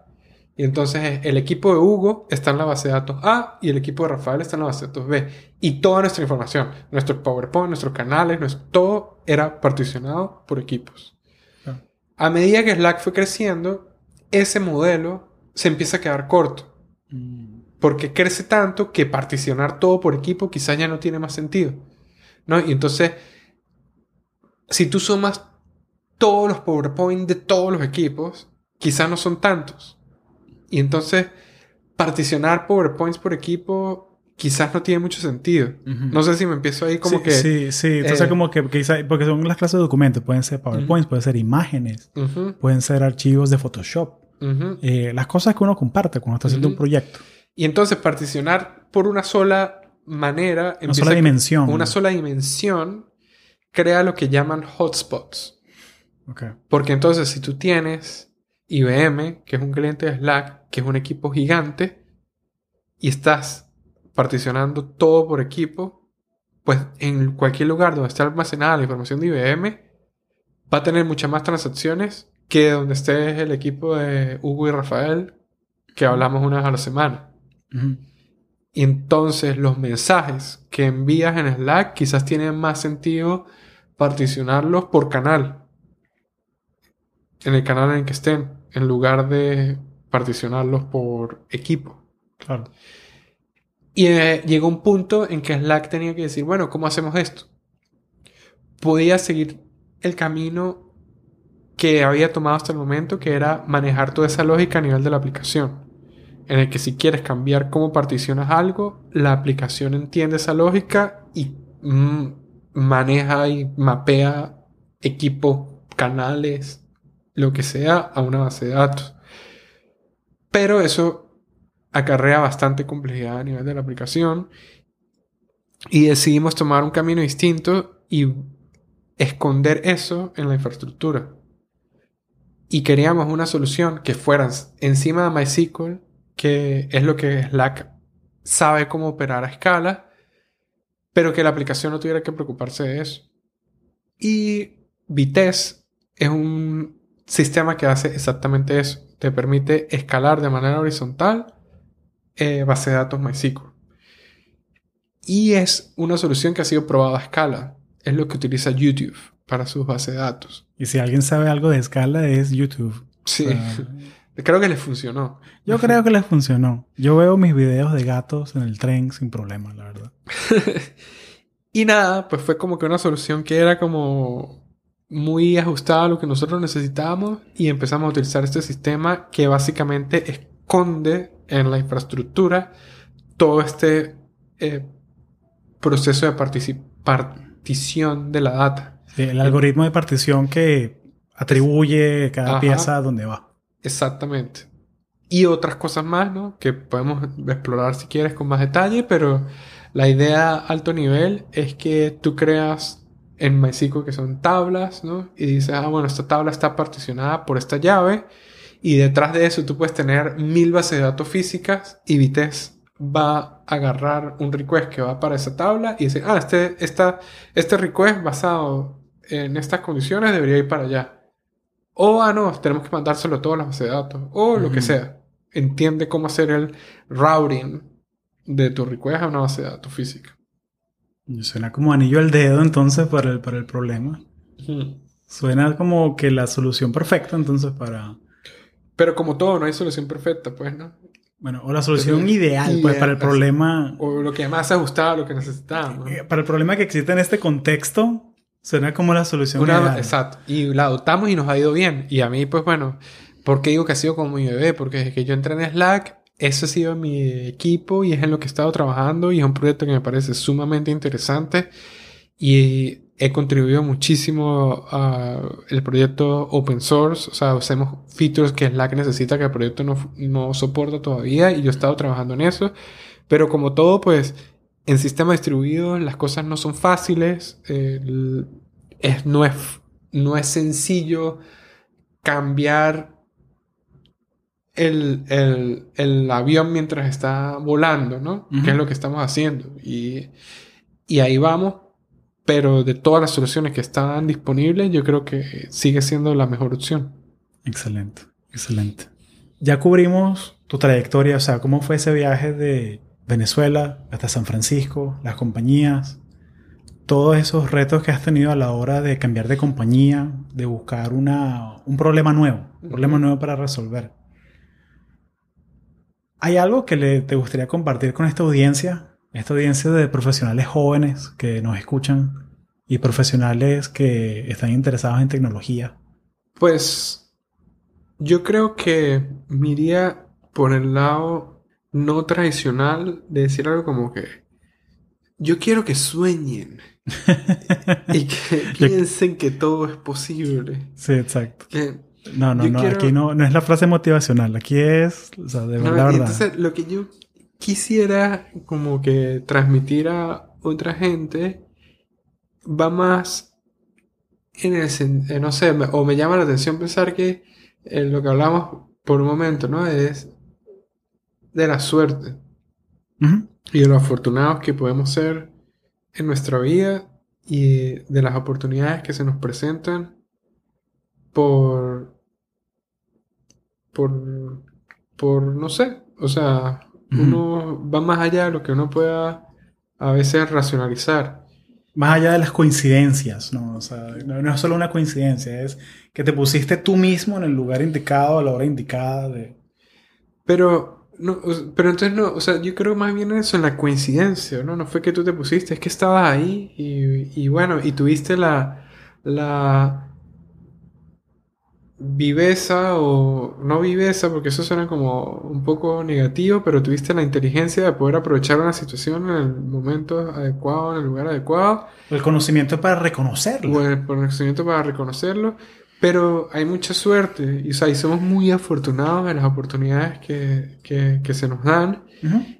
Y entonces el equipo de Hugo está en la base de datos A y el equipo de Rafael está en la base de datos B. Y toda nuestra información, nuestro PowerPoint, nuestros canales, nuestro, todo era particionado por equipos. A medida que Slack fue creciendo, ese modelo se empieza a quedar corto. Mm. Porque crece tanto que particionar todo por equipo quizás ya no tiene más sentido. ¿no? Y entonces, si tú sumas todos los PowerPoint de todos los equipos, quizás no son tantos. Y entonces, particionar PowerPoints por equipo quizás no tiene mucho sentido. No sé si me empiezo ahí como que... Sí, sí. Entonces, eh, como que quizás... Porque son las clases de documentos. Pueden ser PowerPoints, pueden ser imágenes, pueden ser archivos de Photoshop. Eh, las cosas que uno comparte cuando está haciendo un proyecto. Y entonces, particionar por una sola manera... Una sola dimensión. Una sola dimensión crea lo que llaman hotspots. Porque entonces, si tú tienes IBM, que es un cliente de Slack, que es un equipo gigante, y estás particionando todo por equipo, pues en cualquier lugar donde esté almacenada la información de IBM, va a tener muchas más transacciones que donde esté el equipo de Hugo y Rafael, que hablamos una vez a la semana. Y entonces los mensajes que envías en Slack quizás tienen más sentido particionarlos por canal. En el canal en el que estén en lugar de particionarlos por equipo. Claro. Y eh, llegó un punto en que Slack tenía que decir, bueno, ¿cómo hacemos esto? Podía seguir el camino que había tomado hasta el momento, que era manejar toda esa lógica a nivel de la aplicación. En el que si quieres cambiar cómo particionas algo, la aplicación entiende esa lógica y mm, maneja y mapea equipos, canales, lo que sea a una base de datos. Pero eso acarrea bastante complejidad a nivel de la aplicación y decidimos tomar un camino distinto y esconder eso en la infraestructura. Y queríamos una solución que fuera encima de MySQL, que es lo que Slack sabe cómo operar a escala, pero que la aplicación no tuviera que preocuparse de eso. Y Vitesse es un sistema que hace exactamente eso. Te permite escalar de manera horizontal eh, base de datos MySQL. Y es una solución que ha sido probada a escala. Es lo que utiliza YouTube para sus bases de datos. Y si alguien sabe algo de escala es YouTube. Sí. creo que les funcionó. Yo creo que les funcionó. Yo veo mis videos de gatos en el tren sin problema, la verdad. y nada, pues fue como que una solución que era como muy ajustada a lo que nosotros necesitábamos y empezamos a utilizar este sistema que básicamente esconde en la infraestructura todo este eh, proceso de partición de la data. el algoritmo de partición que atribuye cada pieza a donde va. Exactamente. y otras cosas más, ¿no? Que podemos explorar si quieres con más detalle, pero la idea alto nivel es que tú creas en MySQL que son tablas, ¿no? Y dices, ah, bueno, esta tabla está particionada por esta llave y detrás de eso tú puedes tener mil bases de datos físicas y Vitesse va a agarrar un request que va para esa tabla y decir, ah, este, esta, este request basado en estas condiciones debería ir para allá. O, ah, no, tenemos que mandárselo a todas las bases de datos. O lo que sea. Entiende cómo hacer el routing de tu request a una base de datos física. Suena como anillo al dedo entonces para el, para el problema. Suena como que la solución perfecta entonces para... Pero como todo, no hay solución perfecta, pues, ¿no? Bueno, o la solución ideal, pues, para el problema... O lo que más ajustado a lo que necesitamos. Eh, para el problema que existe en este contexto, suena como la solución ideal. Exacto. Y la adoptamos y nos ha ido bien. Y a mí, pues bueno, ¿por qué digo que ha sido como mi bebé? Porque desde que yo entré en Slack, eso ha sido mi equipo y es en lo que he estado trabajando y es un proyecto que me parece sumamente interesante. Y he contribuido muchísimo al proyecto open source. O sea, hacemos features que Slack necesita que el proyecto no, no soporta todavía y yo he estado trabajando en eso. Pero como todo, pues en sistema distribuido las cosas no son fáciles. es, no, es, no es sencillo cambiar el, el, el, avión mientras está volando, ¿no? Que es lo que estamos haciendo. Y, y ahí vamos pero de todas las soluciones que están disponibles, yo creo que sigue siendo la mejor opción. Excelente, excelente. Ya cubrimos tu trayectoria, o sea, cómo fue ese viaje de Venezuela hasta San Francisco, las compañías, todos esos retos que has tenido a la hora de cambiar de compañía, de buscar una, un problema nuevo, un problema nuevo para resolver. ¿Hay algo que le, te gustaría compartir con esta audiencia esta audiencia de profesionales jóvenes que nos escuchan y profesionales que están interesados en tecnología? Pues yo creo que me iría por el lado no tradicional de decir algo como que yo quiero que sueñen y que piensen que todo es posible. Sí, exacto. No, no, no, aquí no, no es la frase motivacional, aquí es, o sea, de verdad. Entonces, lo que yo quisiera como que transmitir a otra gente va más en el eh, no sé, o me llama la atención pensar que eh, lo que hablamos por un momento, ¿no? Es de la suerte y de lo afortunados que podemos ser en nuestra vida y de las oportunidades que se nos presentan por por por no sé, o sea, uno va más allá de lo que uno pueda a veces racionalizar. Más allá de las coincidencias, ¿no? O sea, no, es solo una coincidencia, es que te pusiste tú mismo en el lugar indicado a la hora indicada de... Pero, no, pero entonces no, o sea, yo creo más bien eso en la coincidencia, ¿no? No fue que tú te pusiste, es que estabas ahí y, y bueno, y tuviste la, la, viveza o no viveza, porque eso suena como un poco negativo, pero tuviste la inteligencia de poder aprovechar una situación en el momento adecuado, en el lugar adecuado. El conocimiento para reconocerlo. O el conocimiento para reconocerlo. Pero hay mucha suerte y, o sea, y somos muy afortunados en las oportunidades que, que, que se nos dan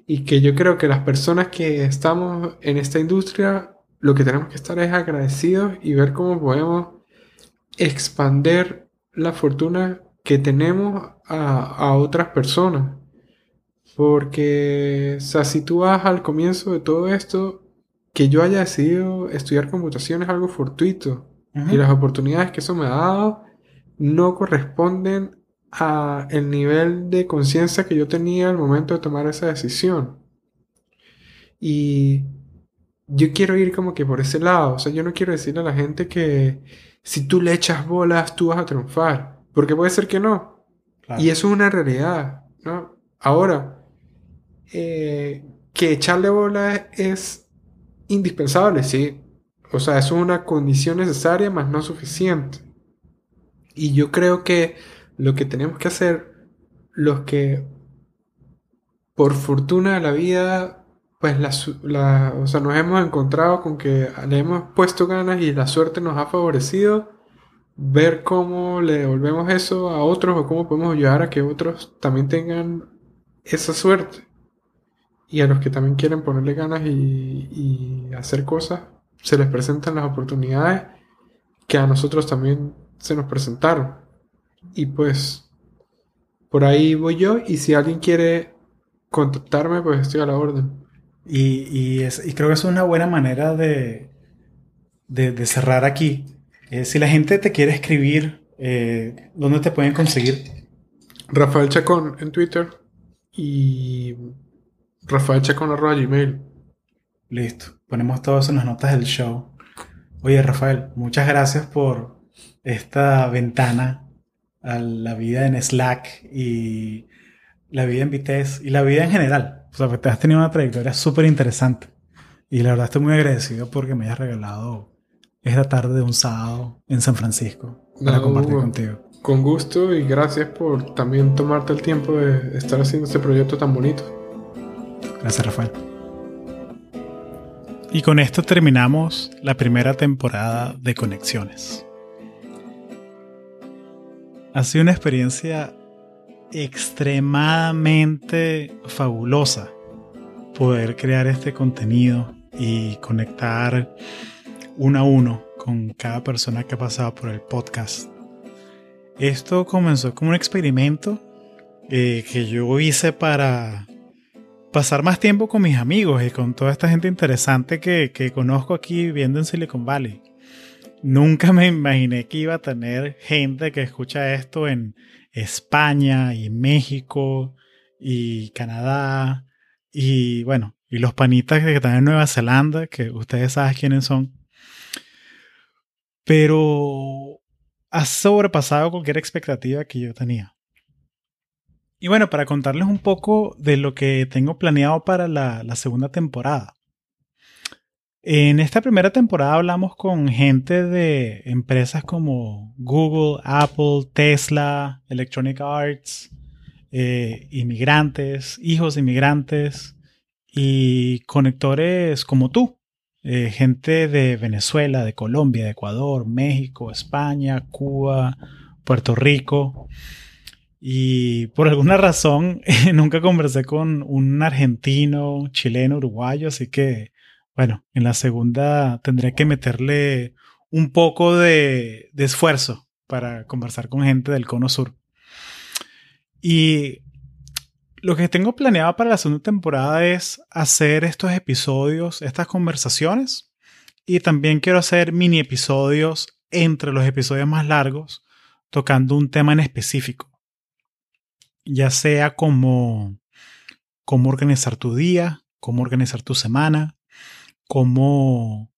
y que yo creo que las personas que estamos en esta industria lo que tenemos que estar es agradecidos y ver cómo podemos expander la fortuna que tenemos a, otras personas. Porque, o sea, si tú vas al comienzo de todo esto, que yo haya decidido estudiar computación es algo fortuito. Y las oportunidades que eso me ha dado no corresponden a el nivel de conciencia que yo tenía al momento de tomar esa decisión. Y yo quiero ir como que por ese lado. O sea, yo no quiero decirle a la gente que si tú le echas bolas, tú vas a triunfar. Porque puede ser que no. Y eso es una realidad, ¿no? Ahora, eh, que echarle bolas es indispensable, sí. O sea, es una condición necesaria, más no suficiente. Y yo creo que lo que tenemos que hacer, los que por fortuna de la vida, pues la, o sea, nos hemos encontrado con que le hemos puesto ganas y la suerte nos ha favorecido, ver cómo le devolvemos eso a otros o cómo podemos ayudar a que otros también tengan esa suerte. Y a los que también quieren ponerle ganas y, y hacer cosas, se les presentan las oportunidades que a nosotros también se nos presentaron. Y pues por ahí voy yo y si alguien quiere contactarme, pues estoy a la orden. Y, y, creo que es una buena manera de, de, cerrar aquí. Eh, si la gente te quiere escribir, eh, ¿dónde te pueden conseguir? Rafael Chacón en Twitter y Rafael Chacón arroba gmail. Listo. Ponemos todo eso en las notas del show. Oye, Rafael, muchas gracias por esta ventana a la vida en Slack y la vida en Vitesse y la vida en general. O sea, te has tenido una trayectoria súper interesante. Y la verdad estoy muy agradecido porque me hayas regalado esta tarde de un sábado en San Francisco para compartir contigo. Con gusto y gracias por también tomarte el tiempo de estar haciendo este proyecto tan bonito. Gracias, Rafael. Y con esto terminamos la primera temporada de Conexiones. Ha sido una experiencia extremadamente fabulosa poder crear este contenido y conectar uno a uno con cada persona que ha pasado por el podcast. Esto comenzó como un experimento eh, que yo hice para pasar más tiempo con mis amigos y con toda esta gente interesante que, que conozco aquí viviendo en Silicon Valley. Nunca me imaginé que iba a tener gente que escucha esto en España y México y Canadá y bueno, y los panitas que están en Nueva Zelanda, que ustedes saben quiénes son. Pero ha sobrepasado cualquier expectativa que yo tenía. Y bueno, para contarles un poco de lo que tengo planeado para la, la segunda temporada. En esta primera temporada hablamos con gente de empresas como Google, Apple, Tesla, Electronic Arts, eh, inmigrantes, hijos de inmigrantes y conectores como tú, eh, gente de Venezuela, de Colombia, de Ecuador, México, España, Cuba, Puerto Rico. Y por alguna razón nunca conversé con un argentino, chileno, uruguayo, así que bueno, en la segunda tendré que meterle un poco de, esfuerzo para conversar con gente del cono sur. Y lo que tengo planeado para la segunda temporada es hacer estos episodios, estas conversaciones. Y también quiero hacer mini episodios entre los episodios más largos, tocando un tema en específico. Ya sea como cómo organizar tu día, cómo organizar tu semana, cómo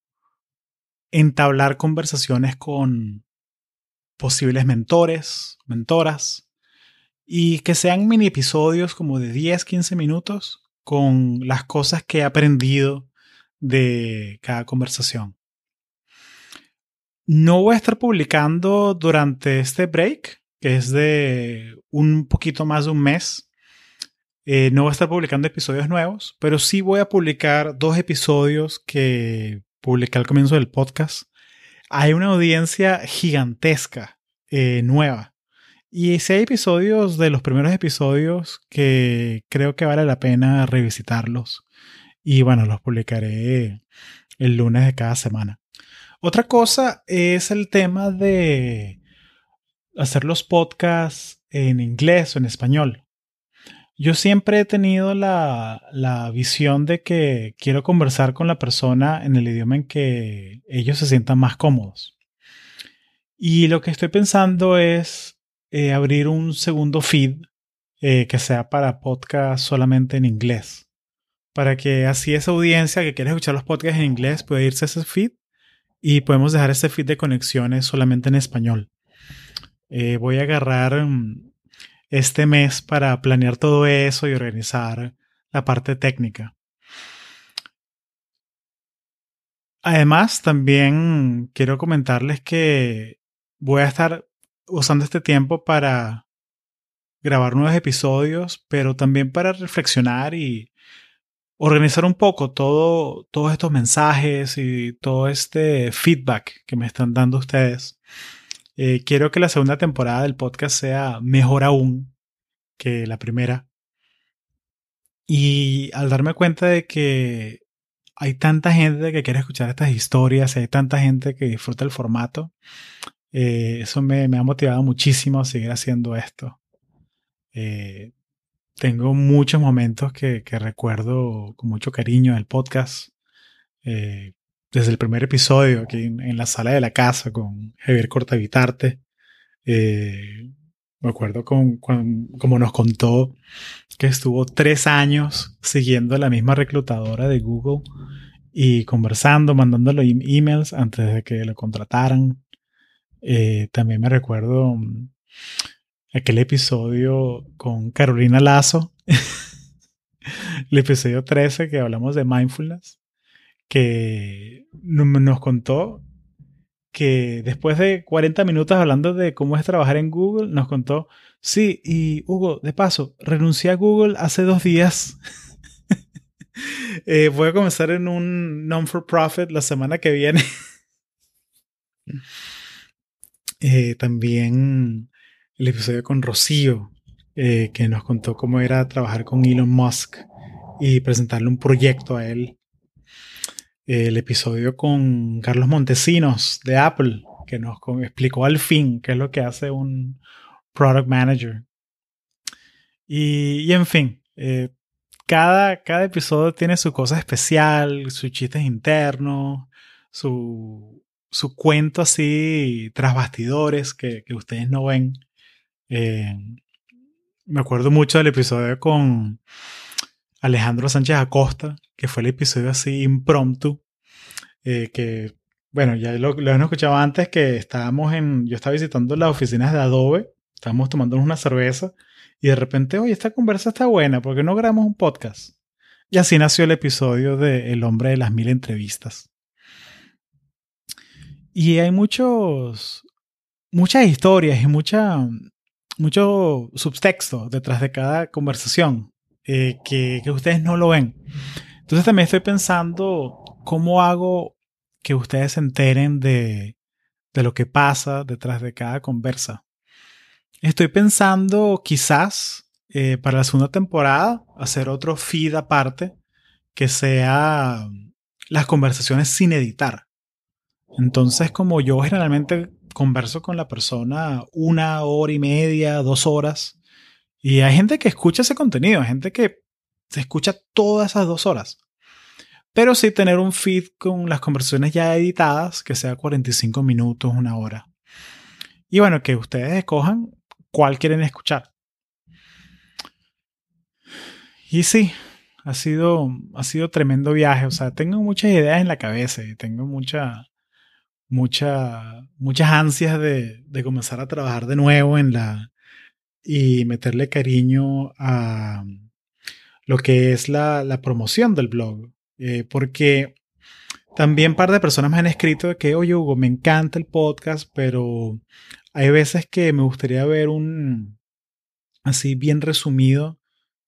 entablar conversaciones con posibles mentores, mentoras, y que sean mini episodios como de 10, 15 minutos con las cosas que he aprendido de cada conversación. No voy a estar publicando durante este break, que es de un poquito más de un mes, eh, no voy a estar publicando episodios nuevos, pero sí voy a publicar dos episodios que publiqué al comienzo del podcast. Hay una audiencia gigantesca, eh, nueva. Y si hay episodios de los primeros episodios que creo que vale la pena revisitarlos. Y bueno, los publicaré el lunes de cada semana. Otra cosa es el tema de hacer los podcasts en inglés o en español. Yo siempre he tenido la, visión de que quiero conversar con la persona en el idioma en que ellos se sientan más cómodos. Y lo que estoy pensando es eh, abrir un segundo feed eh, que sea para podcast solamente en inglés. Para que así esa audiencia que quiere escuchar los podcasts en inglés pueda irse a ese feed y podemos dejar ese feed de conexiones solamente en español. Eh, voy a agarrar mm, este mes para planear todo eso y organizar la parte técnica. Además, también quiero comentarles que voy a estar usando este tiempo para grabar nuevos episodios, pero también para reflexionar y organizar un poco todo, todos estos mensajes y todo este feedback que me están dando ustedes Eh, quiero que la segunda temporada del podcast sea mejor aún que la primera. Y al darme cuenta de que hay tanta gente que quiere escuchar estas historias, hay tanta gente que disfruta el formato, eh, eso me, ha motivado muchísimo a seguir haciendo esto. Eh, tengo muchos momentos que, recuerdo con mucho cariño del podcast. Desde el primer episodio aquí en, la sala de la casa con Javier Cortavitarte. me acuerdo con, como nos contó que estuvo tres años siguiendo a la misma reclutadora de Google y conversando, mandándole emails antes de que lo contrataran. Eh, también me recuerdo mm, aquel episodio con Carolina Lazo, el episodio 13 que hablamos de mindfulness, que nos contó que después de 40 minutos hablando de cómo es trabajar en Google, nos contó, sí, y Hugo, de paso, renuncié a Google hace dos días. Eh, voy a comenzar en un non-for-profit la semana que viene. Eh, también el episodio con Rocío, eh, que nos contó cómo era trabajar con Elon Musk y presentarle un proyecto a él. El episodio con Carlos Montesinos de Apple, que nos explicó al fin qué es lo que hace un product manager. Y, en fin, eh, cada, cada episodio tiene su cosa especial, sus chistes internos, su, su cuento así tras bastidores que, ustedes no ven. Eh, me acuerdo mucho del episodio con Alejandro Sánchez Acosta, que fue el episodio así impromptu, eh, que, bueno, ya lo, lo escuchado antes, que estábamos en, yo estaba visitando las oficinas de Adobe, estábamos tomando una cerveza y de repente, oye, esta conversa está buena, ¿por qué no grabamos un podcast? Y así nació el episodio de El hombre de las mil entrevistas. Y hay muchos, muchas historias y mucha, mucho subtexto detrás de cada conversación eh, que, ustedes no lo ven. Entonces también estoy pensando cómo hago que ustedes se enteren de, de lo que pasa detrás de cada conversa. Estoy pensando quizás eh, para la segunda temporada hacer otro feed aparte que sea las conversaciones sin editar. Entonces, como yo generalmente converso con la persona una hora y media, dos horas, y hay gente que escucha ese contenido, hay gente que se escucha todas esas dos horas. Pero sí tener un feed con las conversaciones ya editadas, que sea 45 minutos, una hora. Y bueno, que ustedes escojan cuál quieren escuchar. Y sí, ha sido, ha sido tremendo viaje. O sea, tengo muchas ideas en la cabeza y tengo mucha, mucha, muchas ansias de, de comenzar a trabajar de nuevo en la y meterle cariño a lo que es la, la promoción del blog. Eh, porque también un par de personas me han escrito que, oye Hugo, me encanta el podcast, pero hay veces que me gustaría ver un, así bien resumido,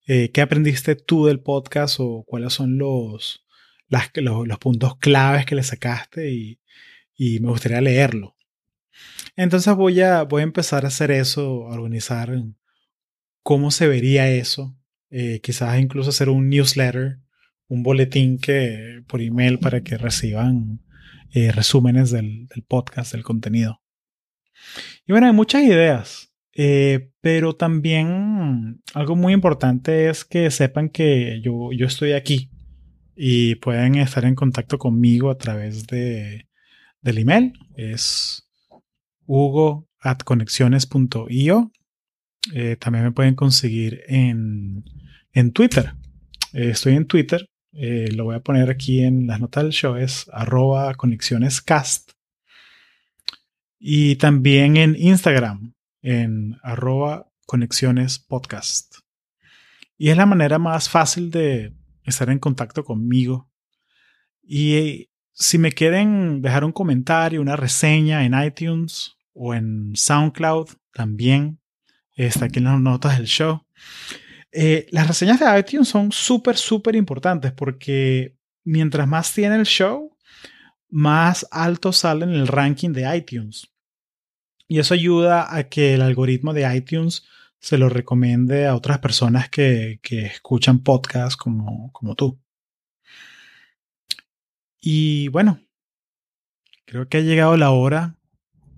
eh, qué aprendiste tú del podcast o cuáles son los, los, los puntos claves que le sacaste y, y me gustaría leerlo. Entonces voy a, voy a empezar a hacer eso, a organizar cómo se vería eso. Eh, quizás incluso hacer un newsletter, un boletín que, por email para que reciban eh, resúmenes del, podcast, del contenido. Y bueno, hay muchas ideas, eh, pero también algo muy importante es que sepan que yo, yo estoy aquí y pueden estar en contacto conmigo a través de del email. Es hugo at conexiones.io. Eh, también me pueden conseguir en, en Twitter. Eh, estoy en Twitter. Eh, lo voy a poner aquí en las notas del show. Es arroba conexionescast. Y también en Instagram. En arroba conexionespodcast. Y es la manera más fácil de estar en contacto conmigo. Y si me quieren dejar un comentario, una reseña en iTunes o en SoundCloud, también está aquí en las notas del show. Eh, las reseñas de iTunes son súper, súper importantes porque mientras más tiene el show, más alto sale en el ranking de iTunes. Y eso ayuda a que el algoritmo de iTunes se lo recomiende a otras personas que, que escuchan podcasts como, como tú. Y bueno, creo que ha llegado la hora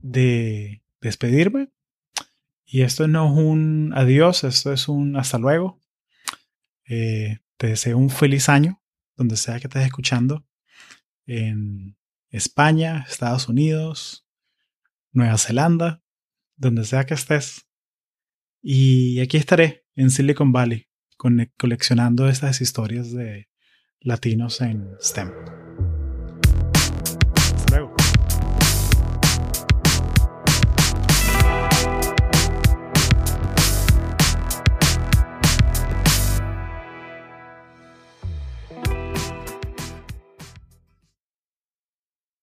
de despedirme. Y esto no es un adiós, esto es un hasta luego. Eh, te deseo un feliz año, donde sea que estés escuchando, en España, Estados Unidos, Nueva Zelanda, donde sea que estés. Y aquí estaré en Silicon Valley, coleccionando estas historias de latinos en STEM.